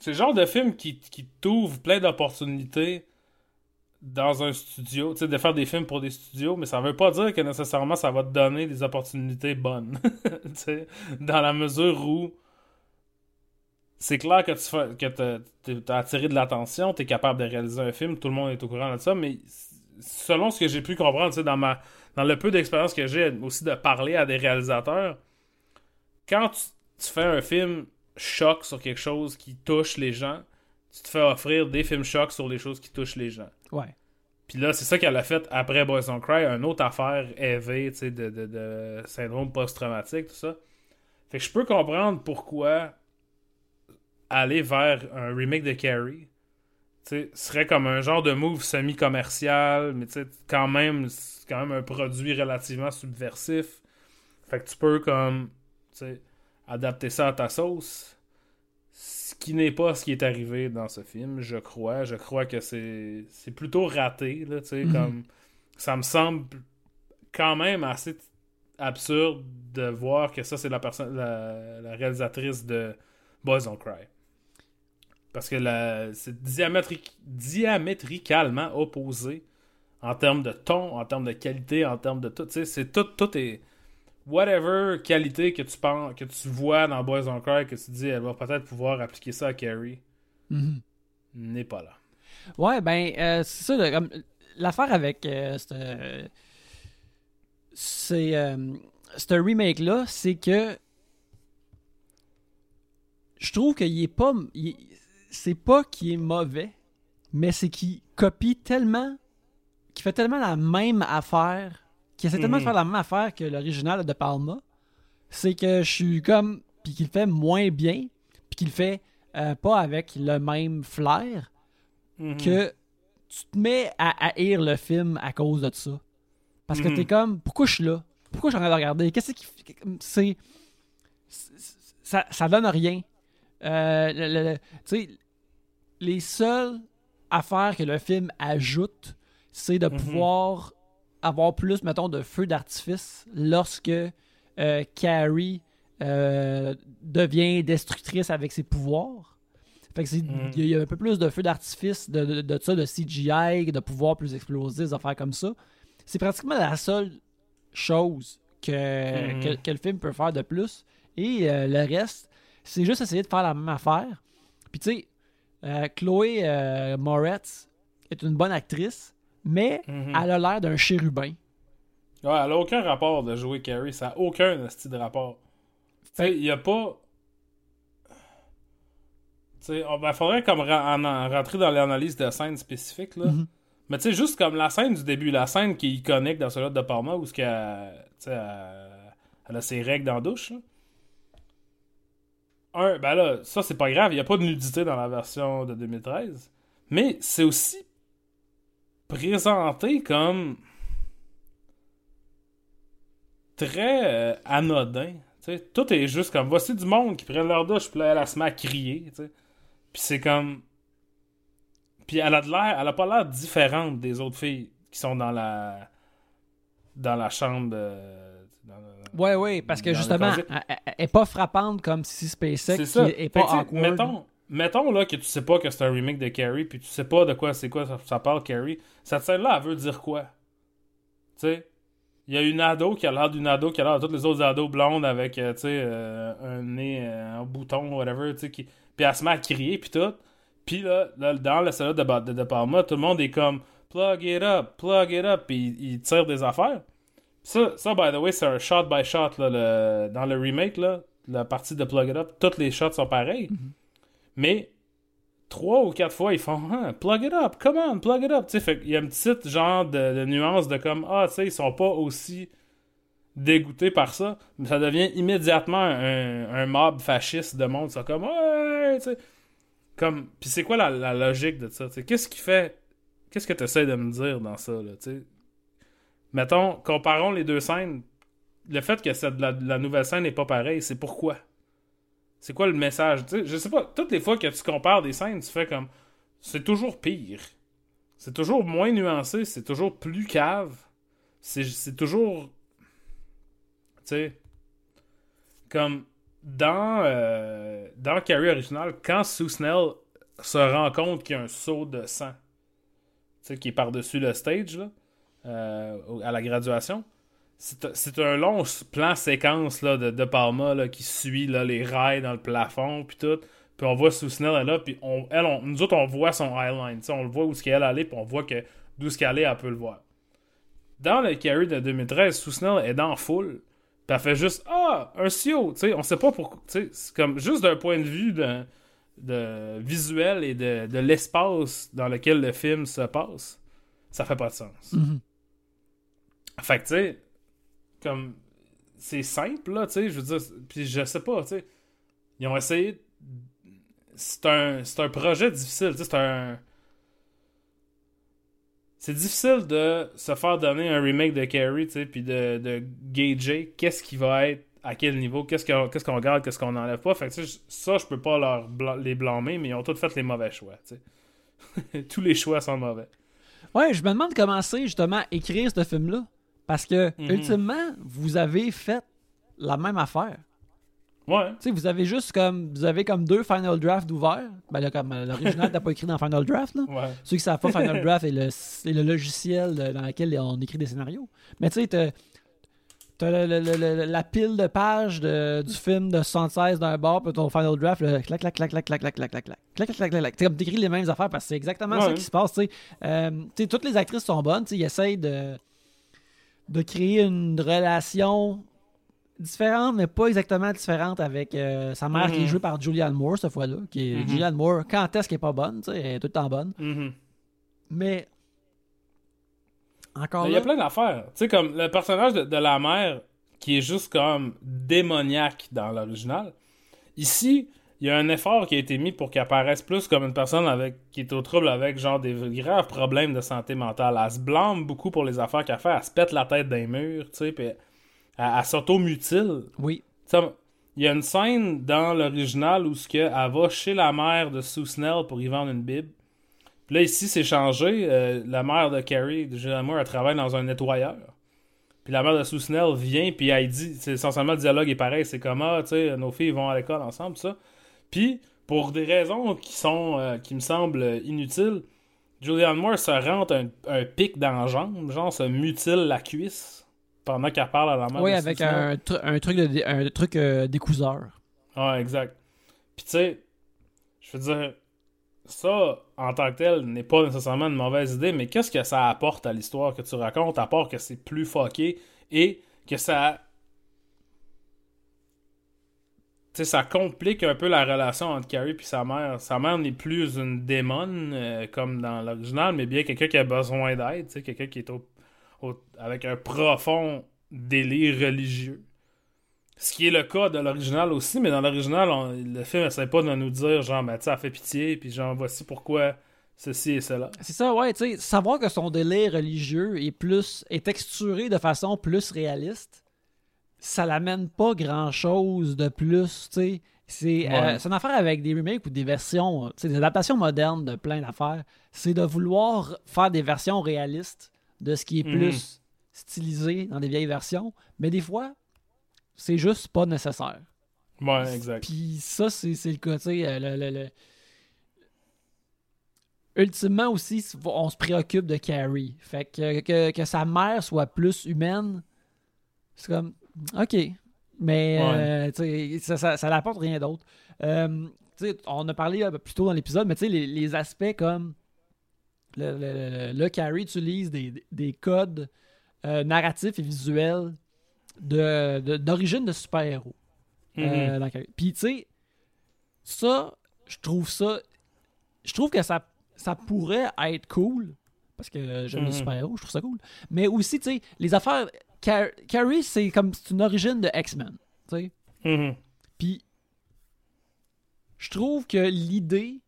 [SPEAKER 2] C'est le genre de film qui, qui t'ouvre plein d'opportunités dans un studio. Tu sais, de faire des films pour des studios, mais ça veut pas dire que nécessairement ça va te donner des opportunités bonnes. [LAUGHS] tu sais, dans la mesure où c'est clair que tu fais, que t'as- attiré de l'attention, t'es capable de réaliser un film, tout le monde est au courant de ça, mais selon ce que j'ai pu comprendre, tu dans ma dans le peu d'expérience que j'ai aussi de parler à des réalisateurs, quand tu, tu fais un film choc sur quelque chose qui touche les gens, tu te fais offrir des films chocs sur les choses qui touchent les gens.
[SPEAKER 1] Ouais.
[SPEAKER 2] Puis là, c'est ça qu'elle a fait après Boys Don't Cry, une autre affaire élevée, tu sais, de, de, de syndrome post-traumatique, tout ça. Fait que je peux comprendre pourquoi aller vers un remake de Carrie, tu sais, serait comme un genre de move semi-commercial, mais tu sais, quand même, c'est quand même un produit relativement subversif. Fait que tu peux comme, tu sais, adapter ça à ta sauce. Ce qui n'est pas ce qui est arrivé dans ce film, je crois. Je crois que c'est c'est plutôt raté, là,
[SPEAKER 1] Mhm.
[SPEAKER 2] comme... Ça me semble quand même assez absurde de voir que ça, c'est la personne, la, la réalisatrice de Boys Don't Cry. Parce que la- c'est diamétri- diamétricalement opposé en termes de ton, en termes de qualité, en termes de tout. C'est tout, tout est. Whatever qualité que tu penses, que tu vois dans Boys Don't Cry, que tu dis, elle va peut-être pouvoir appliquer ça à Carrie,
[SPEAKER 1] Mhm.
[SPEAKER 2] n'est pas là.
[SPEAKER 1] Ouais, ben, euh, c'est ça. L'affaire avec euh, ce c'est, euh, remake-là, c'est que je trouve qu'il est pas. C'est pas qu'il est mauvais, mais c'est qu'il copie tellement. qu'il fait tellement la même affaire. Qu'il essaie tellement de
[SPEAKER 2] Mhm.
[SPEAKER 1] faire la même affaire que l'original de Palma. C'est que je suis comme. Puis qu'il fait moins bien, puis qu'il fait euh, pas avec le même flair
[SPEAKER 2] Mhm.
[SPEAKER 1] que tu te mets à haïr le film à cause de ça. Parce que
[SPEAKER 2] Mhm.
[SPEAKER 1] t'es comme, pourquoi je suis là? Pourquoi je suis en train de regarder? Qu'est-ce qui. C'est. Ça, ça donne rien. Euh, le- le- le- tu sais, les seules affaires que le film ajoute, c'est de pouvoir avoir plus, mettons, de feux d'artifice lorsque euh, Carrie euh, devient destructrice avec ses pouvoirs. Fait que c'est
[SPEAKER 2] Mhm.
[SPEAKER 1] il y, a un peu plus de feux d'artifice de, de, de ça, de CGI, de pouvoirs plus explosifs, des affaires comme ça. C'est pratiquement la seule chose que,
[SPEAKER 2] Mhm.
[SPEAKER 1] que, que le film peut faire de plus. Et euh, le reste, c'est juste essayer de faire la même affaire. Puis tu sais, Chloé Moretz est une bonne actrice, mais
[SPEAKER 2] Mhm.
[SPEAKER 1] elle a l'air d'un chérubin.
[SPEAKER 2] Ouais, elle a aucun rapport de jouer Carrie. Ça a aucun style de rapport. Tu sais, il y a pas. Tu sais, on- ben, faudrait comme ra- en- en rentrer dans l'analyse de scènes spécifiques, là.
[SPEAKER 1] Mhm.
[SPEAKER 2] Mais tu sais, juste comme la scène du début, la scène qui est iconique dans celui de Parma, où ce sais, elle, elle a ses règles dans la douche. là. Un, ben là, ça c'est pas grave, il n'y a pas de nudité dans la version de 2013. Mais c'est aussi présenté comme très euh, anodin. Tout est juste comme voici du monde qui prennent leur douche, puis là, elle, elle se met à crier. Puis c'est comme. Puis elle a de l'air, elle a pas l'air différente des autres filles qui sont dans la dans la chambre. euh, dans le-
[SPEAKER 1] Ouais, ouais, parce que justement, elle, est pas frappante comme si SpaceX est
[SPEAKER 2] Fait
[SPEAKER 1] pas awkward.
[SPEAKER 2] Mettons, mettons là que tu sais pas que c'est un remake de Carrie, puis tu sais pas de quoi c'est quoi ça, parle Carrie. Cette scène-là, elle veut dire quoi? Tu sais, il y a une ado qui a l'air d'une ado qui a l'air de toutes les autres ados blondes avec, euh, tu sais, euh, un nez euh, en bouton, whatever, tu sais, qui... puis elle se met à crier, puis tout. Puis là, là, dans le salon de, de, Palma, tout le monde est comme plug it up, plug it up, puis il, il tire des affaires. Ça, ça, by the way, c'est un shot by shot là, dans le remake, là, la partie de plug it up, toutes les shots sont pareils. Mais trois ou quatre fois, ils font Ah, plug it up, come on, plug it up. Tu sais, qu'il y a une petite genre de, nuance de comme Ah, tu sais, ils sont pas aussi dégoûtés par ça. Mais ça devient immédiatement un, mob fasciste de monde. Ça comme Ouais, tu sais. Comme, puis c'est quoi la, logique de ça? Qu'est-ce qui fait. Qu'est-ce que tu essaies de me dire dans ça? Là, tu sais? Mettons, comparons les deux scènes. Le fait que la nouvelle scène n'est pas pareille, c'est pourquoi? C'est quoi le message? Je sais pas, toutes les fois que tu compares des scènes, tu fais comme. C'est toujours pire. C'est toujours moins nuancé, c'est toujours plus cave. C'est toujours. Tu sais. Comme dans. euh, dans Carrie original, quand Sue Snell se rend compte qu'il y a un saut de sang, tu sais, qui est par-dessus le stage, là, euh, à la graduation. C'est un long plan séquence là, de, de Palma là, qui suit là, les rails dans le plafond puis tout. Puis on voit Sue Snell elle, là, puis on, elle, on- nous autres on voit son sais, on le voit où ce qu'elle allait, puis on voit que d'où ce qu'elle est, elle peut le voir. Dans le Carrie de 2013, Sue Snell est dans la foule, puis elle fait juste ah un CEO, sais, on sait pas pourquoi, c'est comme juste d'un point de vue de, de visuel et de, de l'espace dans lequel le film se passe, ça fait pas de sens.
[SPEAKER 1] Mhm.
[SPEAKER 2] Fait que, tu sais, comme. C'est simple, là, tu sais, je veux dire. Puis je sais pas, tu sais. Ils ont essayé. C'est un, c'est un projet difficile, tu sais, c'est un. C'est difficile de se faire donner un remake de Carrie, tu sais, puis de, de gager qu'est-ce qui va être, à quel niveau, qu'est-ce qu'on garde, qu'est-ce qu'on enlève pas. Fait que, ça, je peux pas leur les blâmer, mais ils ont tous fait les mauvais choix, tu sais. [LAUGHS] Tous les choix sont mauvais.
[SPEAKER 1] Ouais, je me demande comment c'est justement écrire ce film-là. Parce que,
[SPEAKER 2] Mhm.
[SPEAKER 1] ultimement, vous avez fait la même affaire.
[SPEAKER 2] Ouais.
[SPEAKER 1] Tu sais, vous avez juste comme. Vous avez comme deux Final Draft ouverts. Ben là, comme euh, l'original, t'as pas écrit dans Final Draft, là.
[SPEAKER 2] Ouais.
[SPEAKER 1] Ceux qui savent pas, Final Draft est le, le logiciel dans lequel on écrit des scénarios. Mais tu sais, t'as, la pile de pages de- du film de 76 d'un bord, puis ton Final Draft, le clac, clac, clac, clac, clac, clac, clac, clac, clac, clac, clac, clac, clac. T'es comme t'écris les mêmes affaires parce que c'est exactement ça
[SPEAKER 2] Ouais.
[SPEAKER 1] qui se passe. Tu sais, Euh, tu sais, toutes les actrices sont bonnes. Tu sais, ils essayent de, de créer une relation différente, mais pas exactement différente avec euh, sa mère qui est
[SPEAKER 2] Mhm.
[SPEAKER 1] jouée par Julianne Moore cette fois-là. Qui est,
[SPEAKER 2] Mhm.
[SPEAKER 1] Julianne Moore, quand est-ce qu'elle est pas bonne? Tu sais, elle est tout le temps bonne.
[SPEAKER 2] Mhm.
[SPEAKER 1] Mais encore
[SPEAKER 2] Il y a plein d'affaires. Tu sais, comme le personnage de, de la mère qui est juste comme démoniaque dans l'original. Ici, il y a un effort qui a été mis pour qu'elle apparaisse plus comme une personne avec qui est au trouble avec genre des graves problèmes de santé mentale. Elle se blâme beaucoup pour les affaires qu'elle fait. Elle se pète la tête d'un mur, tu sais, puis elle, elle s'auto-mutile.
[SPEAKER 1] oui,
[SPEAKER 2] Il y a une scène dans l'original où ce que elle va chez la mère de Sue Snell pour y vendre une bible. Puis là, ici, c'est changé. Euh, la mère de Carrie, de Julianne Moore, elle travaille dans un nettoyeur. Puis la mère de Sue Snell vient, puis elle dit, c'est essentiellement le dialogue est pareil, c'est comme, ah, tu sais, nos filles vont à l'école ensemble, ça. Puis, pour des raisons qui sont, euh, qui me semblent inutiles, Julianne Moore se rentre un, un pic dans la jambe, genre se mutile la cuisse pendant qu'elle parle à la mère
[SPEAKER 1] oui avec un, tru- un truc de un truc euh, découseur.
[SPEAKER 2] Ouais, exact. Puis tu sais, je veux dire, ça, en tant que tel, n'est pas nécessairement une mauvaise idée, mais qu'est-ce que ça apporte à l'histoire que tu racontes, à part que c'est plus fucké et que ça ça complique un peu la relation entre Carrie et sa mère. Sa mère n'est plus une démon euh, comme dans l'original, mais bien quelqu'un qui a besoin d'aide, quelqu'un qui est avec un profond délire religieux. Ce qui est le cas de l'original aussi, mais dans l'original, le film essaie pas de nous dire, genre, ben, elle fait pitié, puis genre, voici pourquoi ceci et cela.
[SPEAKER 1] C'est ça, ouais, tu sais, savoir que son délire religieux est plus est texturé de façon plus réaliste, ça l'amène pas grand chose de plus, tu sais. C'est
[SPEAKER 2] Ouais.
[SPEAKER 1] euh, une affaire avec des remakes ou des versions, des adaptations modernes de plein d'affaires. C'est de vouloir faire des versions réalistes de ce qui est
[SPEAKER 2] Mhm.
[SPEAKER 1] plus stylisé dans des vieilles versions, mais des fois, c'est juste pas nécessaire.
[SPEAKER 2] Ouais, exact.
[SPEAKER 1] Puis ça, c'est le sais, euh, le- le- le- Ultimement aussi, on se préoccupe de Carrie. Fait que, que, que sa mère soit plus humaine, c'est comme, OK. Mais, euh, ça, ça, ça n'apporte rien d'autre. Euh, on a parlé euh, plus tôt dans l'épisode, mais les, les aspects comme le, le, le- le Carrie utilise des, des codes narratifs et visuels de- de- d'origine de, super-héros. Carrie. Puis, tu sais, ça, je trouve ça. Je trouve que ça, ça pourrait être cool. Parce que j'aime les
[SPEAKER 2] Mhm.
[SPEAKER 1] super-héros, je trouve ça cool. Mais aussi, tu sais, les affaires. Car- Carrie, c'est comme. C'est une origine de X-Men. Tu sais.
[SPEAKER 2] Mhm.
[SPEAKER 1] Puis, je trouve que l'idée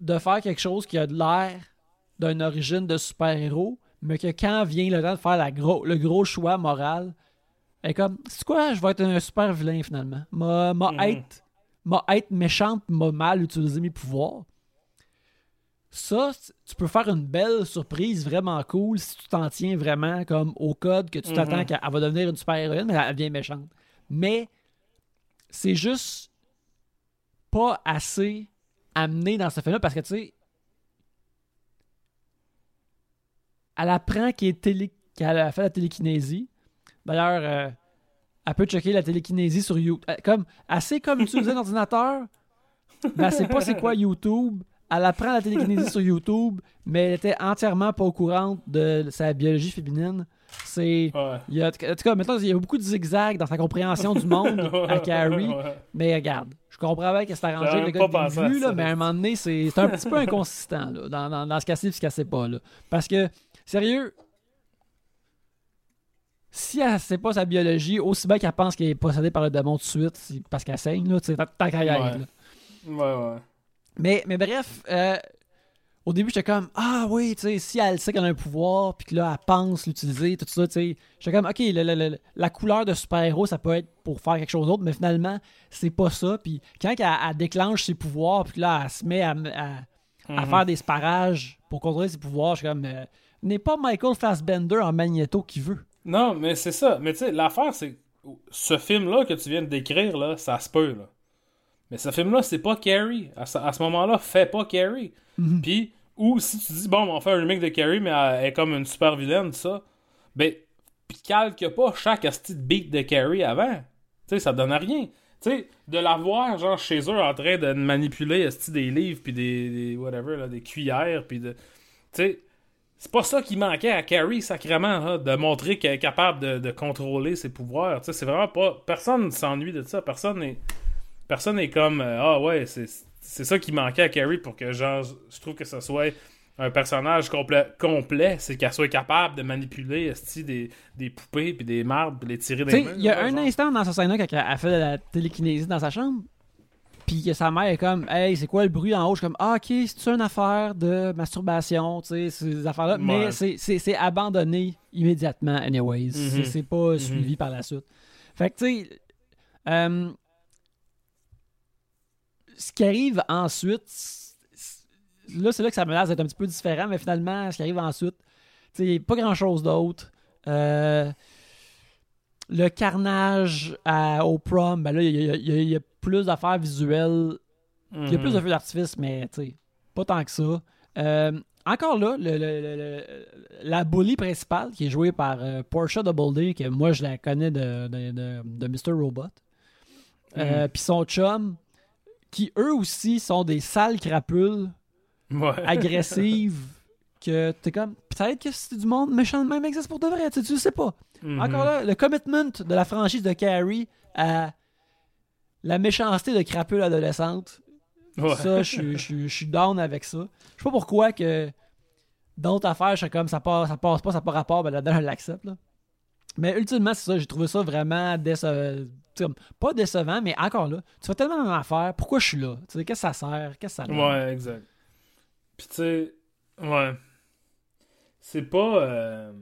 [SPEAKER 1] de faire quelque chose qui a de l'air d'une origine de super-héros, mais que quand vient le temps de faire la gros, le gros choix moral, est comme, c'est quoi, je vais être un super vilain finalement. M'a m'a être, m'a être méchante, m'a mal utilisé mes pouvoirs. Ça, tu peux faire une belle surprise vraiment cool si tu t'en tiens vraiment comme au code que tu t'attends
[SPEAKER 2] Mhm.
[SPEAKER 1] qu'elle elle va devenir une super héroïne, mais elle devient méchante. Mais c'est juste pas assez amené dans ce film-là parce que tu sais, elle apprend qu'elle télé- a fait la télékinésie. D'ailleurs, euh, elle peut checker la télékinésie sur YouTube. Euh, Comme, elle sait comme utiliser [LAUGHS] un ordinateur, mais elle sait pas c'est quoi YouTube. Elle apprend la télékinésie sur YouTube, mais elle était entièrement pas au courant de sa biologie féminine. C'est.
[SPEAKER 2] Ouais.
[SPEAKER 1] Il y a, en tout cas, maintenant, il y a beaucoup de zigzags dans sa compréhension du monde [LAUGHS] à Carrie.
[SPEAKER 2] Ouais.
[SPEAKER 1] Mais regarde, je comprends bien que c'est arrangé
[SPEAKER 2] J'avais
[SPEAKER 1] avec le gars vue, là, mais à un moment donné, c'est un petit peu inconsistant là, dans, dans, dans ce qu'elle sait et ce qu'elle sait pas. Là. Parce que, sérieux, si elle sait pas sa biologie, aussi bien qu'elle pense qu'elle est possédée par le démon tout de suite, parce qu'elle saigne, là, tu sais, tant.
[SPEAKER 2] Ouais, ouais.
[SPEAKER 1] Mais, mais bref, euh, au début, j'étais comme, ah oui, tu sais, si elle sait qu'elle a un pouvoir, puis que là, elle pense l'utiliser, tout ça, tu sais, j'étais comme, ok, le- le- le- la couleur de super-héros, ça peut être pour faire quelque chose d'autre, mais finalement, c'est pas ça. Puis quand elle, elle déclenche ses pouvoirs, puis là, elle se met à, à- à
[SPEAKER 2] Mhm.
[SPEAKER 1] faire des sparages pour contrôler ses pouvoirs, je suis comme, euh, n'est pas Michael Fassbender en magnéto qui veut.
[SPEAKER 2] Non, mais c'est ça. Mais tu sais, l'affaire, c'est que ce film-là que tu viens de décrire, là, ça se peut, là. Mais ce film-là, c'est pas Carrie. À ce, à ce moment-là, fait pas Carrie.
[SPEAKER 1] Mhm.
[SPEAKER 2] Puis, ou si tu dis, bon, on fait un remake de Carrie, mais elle est comme une super vilaine, ça, ben, puis calque pas chaque asti de beat de Carrie avant. Tu sais, ça donne à rien. Tu sais, de la voir, genre, chez eux, en train de manipuler asti des livres, puis des, des whatever, là, des cuillères, puis de... Tu sais, c'est pas ça qui manquait à Carrie, sacrément, là, de montrer qu'elle est capable de, de contrôler ses pouvoirs. Tu sais, c'est vraiment pas... Personne ne s'ennuie de ça. Personne n'est... Personne n'est comme... euh, ah ouais, c'est, ça qui manquait à Carrie pour que, genre, je trouve que ce soit un personnage complet, complet c'est qu'elle soit capable de manipuler des, des poupées, puis des marbres, puis les tirer des mains.
[SPEAKER 1] il y a un
[SPEAKER 2] genre.
[SPEAKER 1] instant dans sa scène-là quand elle fait de la télékinésie dans sa chambre, puis que sa mère est comme, hey, c'est quoi le bruit en haut? Je suis comme, ah, ok, c'est une affaire de masturbation, tu sais, ces affaires-là.
[SPEAKER 2] Ouais.
[SPEAKER 1] Mais c'est- abandonné immédiatement, anyways. C'est-
[SPEAKER 2] Mhm.
[SPEAKER 1] C'est pas suivi par la suite. Fait que, tu sais, euh, ce qui arrive ensuite, c'est- c'est- là, c'est là que ça me laisse d'être un petit peu différent, mais finalement, ce qui arrive ensuite, tu sais, pas grand-chose d'autre. Euh, le carnage à- au prom, ben là, il y, a- y y plus d'affaires visuelles. Il y a
[SPEAKER 2] Mhm.
[SPEAKER 1] plus de feux d'artifice, mais tu sais, pas tant que ça. Euh, encore là, le- le- le- le- la bully principale, qui est jouée par euh, Portia Doubleday, que moi je la connais de, de, de- de Mr. Robot.
[SPEAKER 2] Mhm.
[SPEAKER 1] Puis son chum, qui eux aussi sont des sales crapules
[SPEAKER 2] Ouais.
[SPEAKER 1] agressives, que t'es comme, peut-être que c'est du monde méchant de même existe pour de vrai, tu, sais, tu sais pas.
[SPEAKER 2] Mhm.
[SPEAKER 1] Encore là, le commitment de la franchise de Carrie à la méchanceté de crapule adolescente,
[SPEAKER 2] Ouais.
[SPEAKER 1] ça, je suis- down avec ça. Je sais pas pourquoi que d'autres affaires, je suis comme ça passe, ça passe pas, ça n'a pas rapport, ben là-dedans, je l'accepte. là. Mais ultimement, c'est ça, j'ai trouvé ça vraiment décevant. Pas décevant, mais encore là, tu fais tellement la même affaire, pourquoi je suis là? Tu sais, qu'est-ce que ça sert? Qu'est-ce que ça?
[SPEAKER 2] Ouais, exact. Puis tu sais, ouais. C'est pas. euh,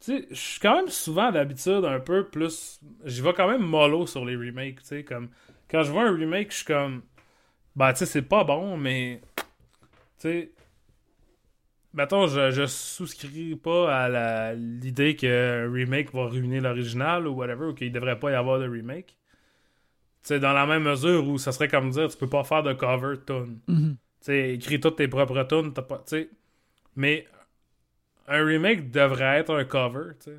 [SPEAKER 2] Tu sais, je suis quand même souvent d'habitude un peu plus. J'y vais quand même mollo sur les remakes, tu sais. Comme. Quand je vois un remake, je suis comme. Bah, tu sais, c'est pas bon, mais. Tu sais. Mettons, je, je souscris pas à l'idée qu'un remake va ruiner l'original ou whatever, ou qu'il devrait pas y avoir de remake. Sais, dans la même mesure où ça serait comme dire, tu peux pas faire de cover tune. Tu sais, écris toutes tes propres tunes, t'as pas. Tu sais. Mais un remake devrait être un cover, tu sais.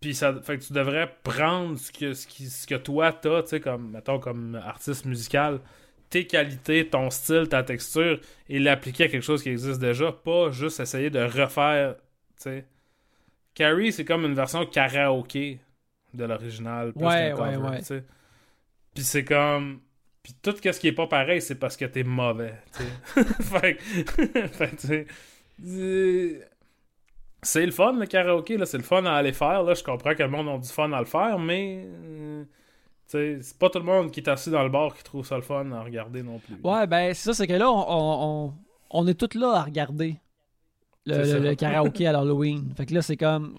[SPEAKER 2] Puis ça fait que tu devrais prendre ce que, ce qui, ce que toi t'as, tu sais, comme, mettons, comme artiste musical, tes qualités, ton style, ta texture, et l'appliquer à quelque chose qui existe déjà, pas juste essayer de refaire, sais. Carrie, c'est comme une version karaoké de l'original,
[SPEAKER 1] Ouais, ouais, ouais.
[SPEAKER 2] Puis c'est comme... Puis tout ce qui est pas pareil, c'est parce que t'es mauvais, [LAUGHS] fait que... [LAUGHS] fait que, tu sais, euh, C'est le fun, le karaoké, là. C'est le fun à aller faire, là. Je comprends que le monde a du fun à le faire, mais... c'est pas tout le monde qui est assis dans le bar qui trouve ça le fun à regarder non plus.
[SPEAKER 1] Ouais, ben c'est ça, c'est que là, on, on, est tous là à regarder le, le- le [LAUGHS] karaoké à l'Halloween. Fait que là, c'est comme.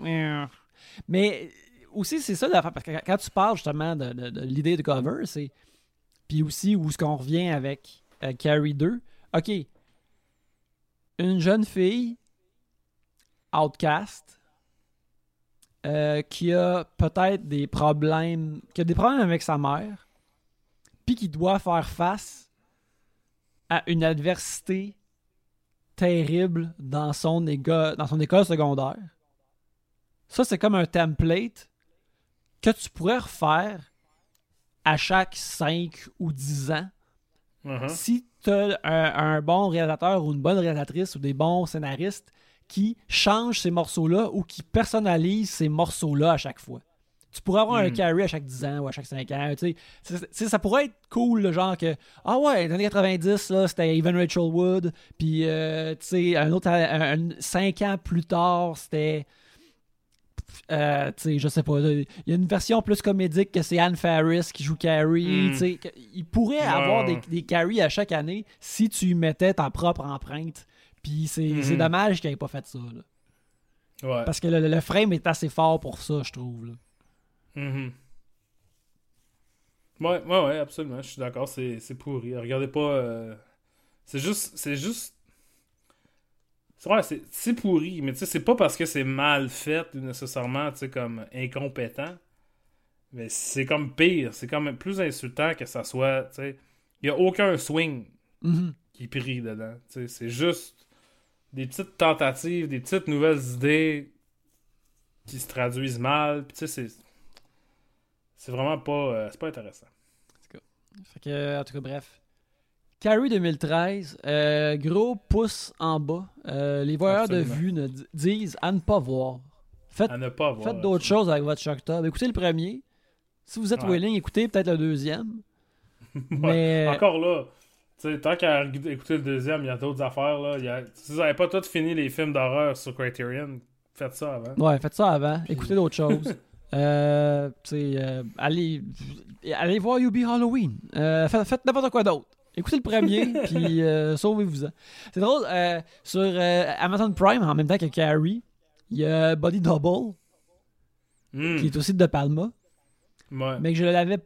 [SPEAKER 1] Mais aussi, c'est ça l'affaire, parce que quand tu parles justement de, de- de l'idée de cover, c'est. Puis aussi, où est-ce qu'on revient avec euh, Carrie 2. Ok. Une jeune fille, outcast, euh, qui a peut-être des problèmes. qui a des problèmes avec sa mère, puis qui doit faire face à une adversité terrible dans son, égo- dans son école secondaire. Ça, c'est comme un template que tu pourrais refaire à chaque 5 ou 10 ans
[SPEAKER 2] Uh-huh.
[SPEAKER 1] si tu as un, un bon réalisateur ou une bonne réalisatrice ou des bons scénaristes qui changent ces morceaux-là ou qui personnalisent ces morceaux-là à chaque fois. Tu pourrais avoir un
[SPEAKER 2] Mm.
[SPEAKER 1] carry à chaque 10 ans ou à chaque 5 ans. ça pourrait être cool, le genre que Ah ouais, dans les années 90, là, c'était Evan Rachel Wood. Puis, euh, tu sais, un autre, un, 5 ans plus tard, c'était. Euh, je sais pas. Il y a une version plus comédique que c'est Anne Faris qui joue Carrie.
[SPEAKER 2] Mm.
[SPEAKER 1] que- Il pourrait
[SPEAKER 2] Ouais,
[SPEAKER 1] avoir des, des Carrie à chaque année si tu y mettais ta propre empreinte. Puis c'est
[SPEAKER 2] Mhm.
[SPEAKER 1] c'est dommage qu'il ait pas fait ça. là.
[SPEAKER 2] Ouais.
[SPEAKER 1] Parce que le, le frame est assez fort pour ça, je trouve. là.
[SPEAKER 2] Mhm. Ouais, ouais, ouais, absolument. Je suis d'accord, c'est pourri. Regardez pas. euh, C'est juste. C'est juste. C'est vrai, c'est pourri, mais tu sais, c'est pas parce que c'est mal fait nécessairement, tu sais, comme incompétent. Mais c'est comme pire. C'est comme plus insultant que ça soit, tu sais. Il y a aucun swing
[SPEAKER 1] Mhm.
[SPEAKER 2] qui prie dedans. Tu sais, C'est juste des petites tentatives, des petites nouvelles idées qui se traduisent mal. Puis tu sais, c'est. C'est vraiment pas. euh, c'est pas intéressant.
[SPEAKER 1] Fait que, en tout cas, bref. Carrie 2013, euh, gros pouce en bas. Euh, les voyeurs
[SPEAKER 2] Absolument.
[SPEAKER 1] de vue ne disent à ne pas voir. Faites, faites d'autres choses avec votre Shock Tub. Écoutez le premier. Si vous êtes
[SPEAKER 2] Ouais.
[SPEAKER 1] willing, écoutez peut-être le deuxième. [LAUGHS]
[SPEAKER 2] Ouais.
[SPEAKER 1] Mais
[SPEAKER 2] Encore là. Sais, tant qu'à écouter le deuxième, il y a d'autres affaires. Là. Il y a- Si vous n'avez pas tous fini les films d'horreur sur Criterion, faites ça avant.
[SPEAKER 1] ouais, faites ça avant. Écoutez d'autres choses. [LAUGHS] Euh, euh, allez, allez voir You Be Halloween. Euh, faites faites n'importe quoi d'autre. Écoutez le premier, [LAUGHS] puis sauvez-vous-en. C'est drôle, euh, sur Amazon Prime, en même temps que Carrie, il y a Body Double,
[SPEAKER 2] Hmm.
[SPEAKER 1] qui est aussi de Palma,
[SPEAKER 2] Ouais.
[SPEAKER 1] mais que je l'avais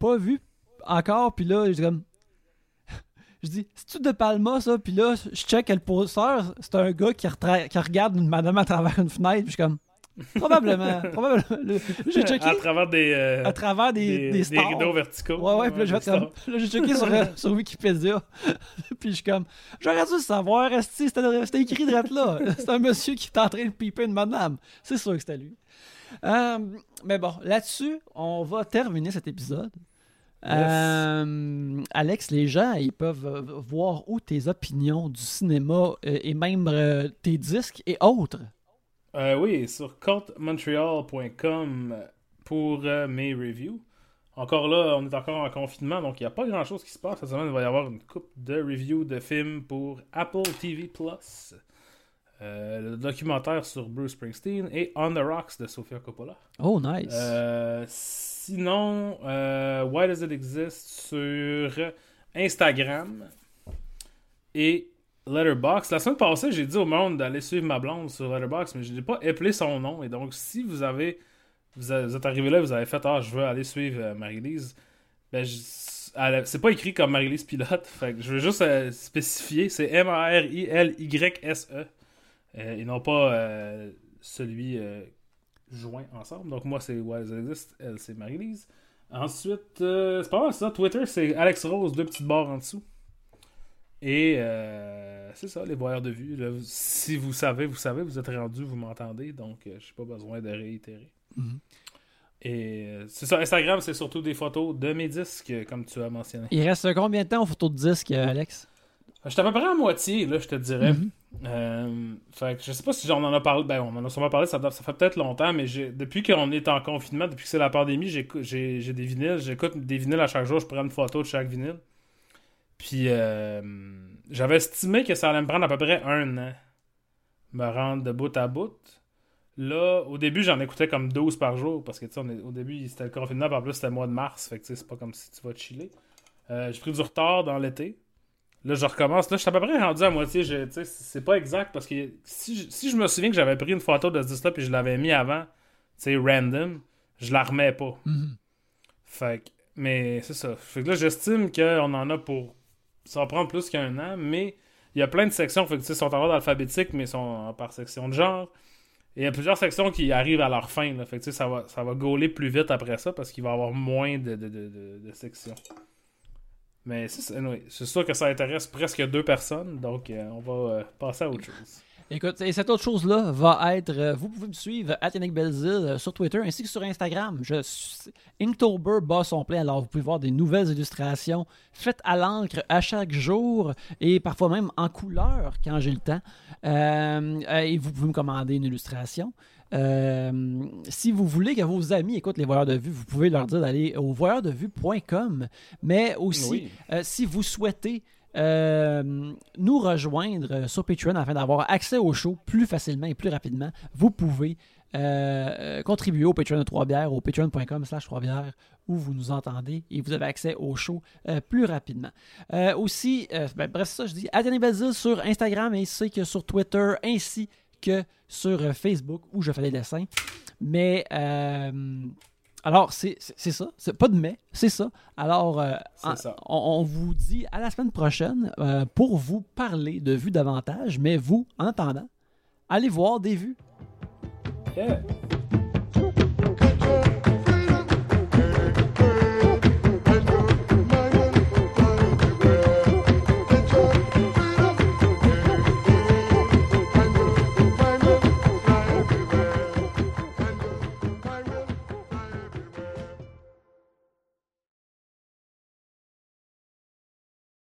[SPEAKER 1] pas vu encore, puis là, je comme... Je dis, c'est-tu De Palma, ça? Puis là, je check que le poster, c'est un gars qui, retra- qui regarde une madame à travers une fenêtre, puis je suis comme... Probablement, [LAUGHS] probablement. J'ai checké
[SPEAKER 2] À travers des, euh,
[SPEAKER 1] à travers des,
[SPEAKER 2] des,
[SPEAKER 1] des,
[SPEAKER 2] des
[SPEAKER 1] stars.
[SPEAKER 2] rideaux verticaux.
[SPEAKER 1] Ouais, ouais, puis là, j'ai checké sur, [LAUGHS] sur Wikipédia. [LAUGHS] puis je suis comme, j'aurais dû le savoir, c'était écrit direct là. C'est un monsieur qui est en train de piper une madame. C'est sûr que c'était lui. Euh, mais bon, là-dessus, on va terminer cet épisode. Euh, Alex, les gens, ils peuvent euh, voir où tes opinions du cinéma euh, et même euh, tes disques et autres.
[SPEAKER 2] Oui, sur cultmontreal.com pour mes reviews. Encore là, on est encore en confinement, donc il n'y a pas grand chose qui se passe. Cette semaine, il va y avoir une coupe de reviews de films pour Apple TV Plus. Euh, le documentaire sur Bruce Springsteen et On the Rocks de Sofia Coppola.
[SPEAKER 1] Oh, nice.
[SPEAKER 2] Euh, sinon, euh, Why Does It Exist sur Instagram et Letterboxd. La semaine passée, j'ai dit au monde d'aller suivre ma blonde sur Letterboxd, mais je n'ai pas appelé son nom. Et donc, si vous avez vous, êtes arrivé là, vous avez fait Ah, je veux aller suivre euh, Marie-Lise, ben, c'est pas écrit comme Marie-Lise Pilote. [LAUGHS] Fait que je veux juste euh, spécifier c'est M-A-R-I-L-Y-S-E et non pas celui euh, joint ensemble. Donc, moi, c'est It Exist Elle, c'est Marie-Lise. Ensuite, euh, c'est pas mal ça. Twitter, c'est Alex Rose, deux petites barres en dessous. Et euh, c'est ça, les voyeurs de vue. Là, si vous savez, vous savez, vous êtes rendu, vous m'entendez. Donc, euh, je n'ai pas besoin de réitérer.
[SPEAKER 1] Mhm.
[SPEAKER 2] Et euh, c'est ça, Instagram, c'est surtout des photos de mes disques, comme tu as mentionné.
[SPEAKER 1] Il reste combien de temps aux photos de disque, euh, Alex?
[SPEAKER 2] Je suis à peu près à moitié, là, je te dirais.
[SPEAKER 1] Mhm.
[SPEAKER 2] Euh, fait que je sais pas si on en a parlé. Ben, on en a sûrement parlé, ça, ça fait peut-être longtemps, mais depuis qu'on est en confinement, depuis que c'est la pandémie, j'ai des vinyles. J'écoute des vinyles à chaque jour, je prends une photo de chaque vinyle. Puis euh, j'avais estimé que ça allait me prendre à peu près un an me rendre de bout à bout. Là, au début, j'en écoutais comme 12 par jour parce que tu sais, au début, c'était le confinement, puis en plus, c'était le mois de mars. Fait que tu sais, c'est pas comme si tu vas chiller. Euh, j'ai pris du retard dans l'été. Là, je recommence. Là, je suis à peu près rendu à moitié. C'est pas exact parce que si je, si je me souviens que j'avais pris une photo de ce disque-là puis je l'avais mis avant, tu sais, random, je la remets pas.
[SPEAKER 1] Mhm.
[SPEAKER 2] Fait que, mais c'est ça. Fait que là, j'estime qu'on en a pour. Ça va prendre plus qu'un an, mais il y a plein de sections. Fait que, tu sais, sont en ordre alphabétique, mais sont par section de genre. Et il y a plusieurs sections qui arrivent à leur fin. Là. Fait que, tu sais, ça va, ça va gauler plus vite après ça parce qu'il va y avoir moins de, de, de- de sections. Mais c'est sûr que ça intéresse presque deux personnes, donc euh, on va euh, passer à autre chose.
[SPEAKER 1] Écoute, et cette autre chose-là va être. euh, vous pouvez me suivre Yannick Belzil sur Twitter ainsi que sur Instagram. Je, Inktober bat son plein, alors vous pouvez voir des nouvelles illustrations faites à l'encre à chaque jour et parfois même en couleur quand j'ai le temps. Et vous pouvez me commander une illustration. Euh, si vous voulez que vos amis écoutent les voyeurs de vue, vous pouvez leur dire d'aller au voyeursdevue.com. Mais aussi,
[SPEAKER 2] Oui.
[SPEAKER 1] euh, si vous souhaitez euh, nous rejoindre sur Patreon afin d'avoir accès au show plus facilement et plus rapidement, vous pouvez euh, contribuer au Patreon de Trois-Bières, au patreon.com slash Trois-Bières, où vous nous entendez et vous avez accès au show euh, plus rapidement. Euh, aussi, ben, bref, c'est ça, je dis Adrien Bazil sur Instagram ainsi que sur Twitter, ainsi que sur euh, Facebook, où je fais des dessins. Mais... euh, alors, c'est ça. C'est pas de mais, c'est ça. Alors, euh,
[SPEAKER 2] ça.
[SPEAKER 1] On, on vous dit à la semaine prochaine euh, pour vous parler de vues davantage, mais vous, en attendant, allez voir des vues.
[SPEAKER 2] Yeah.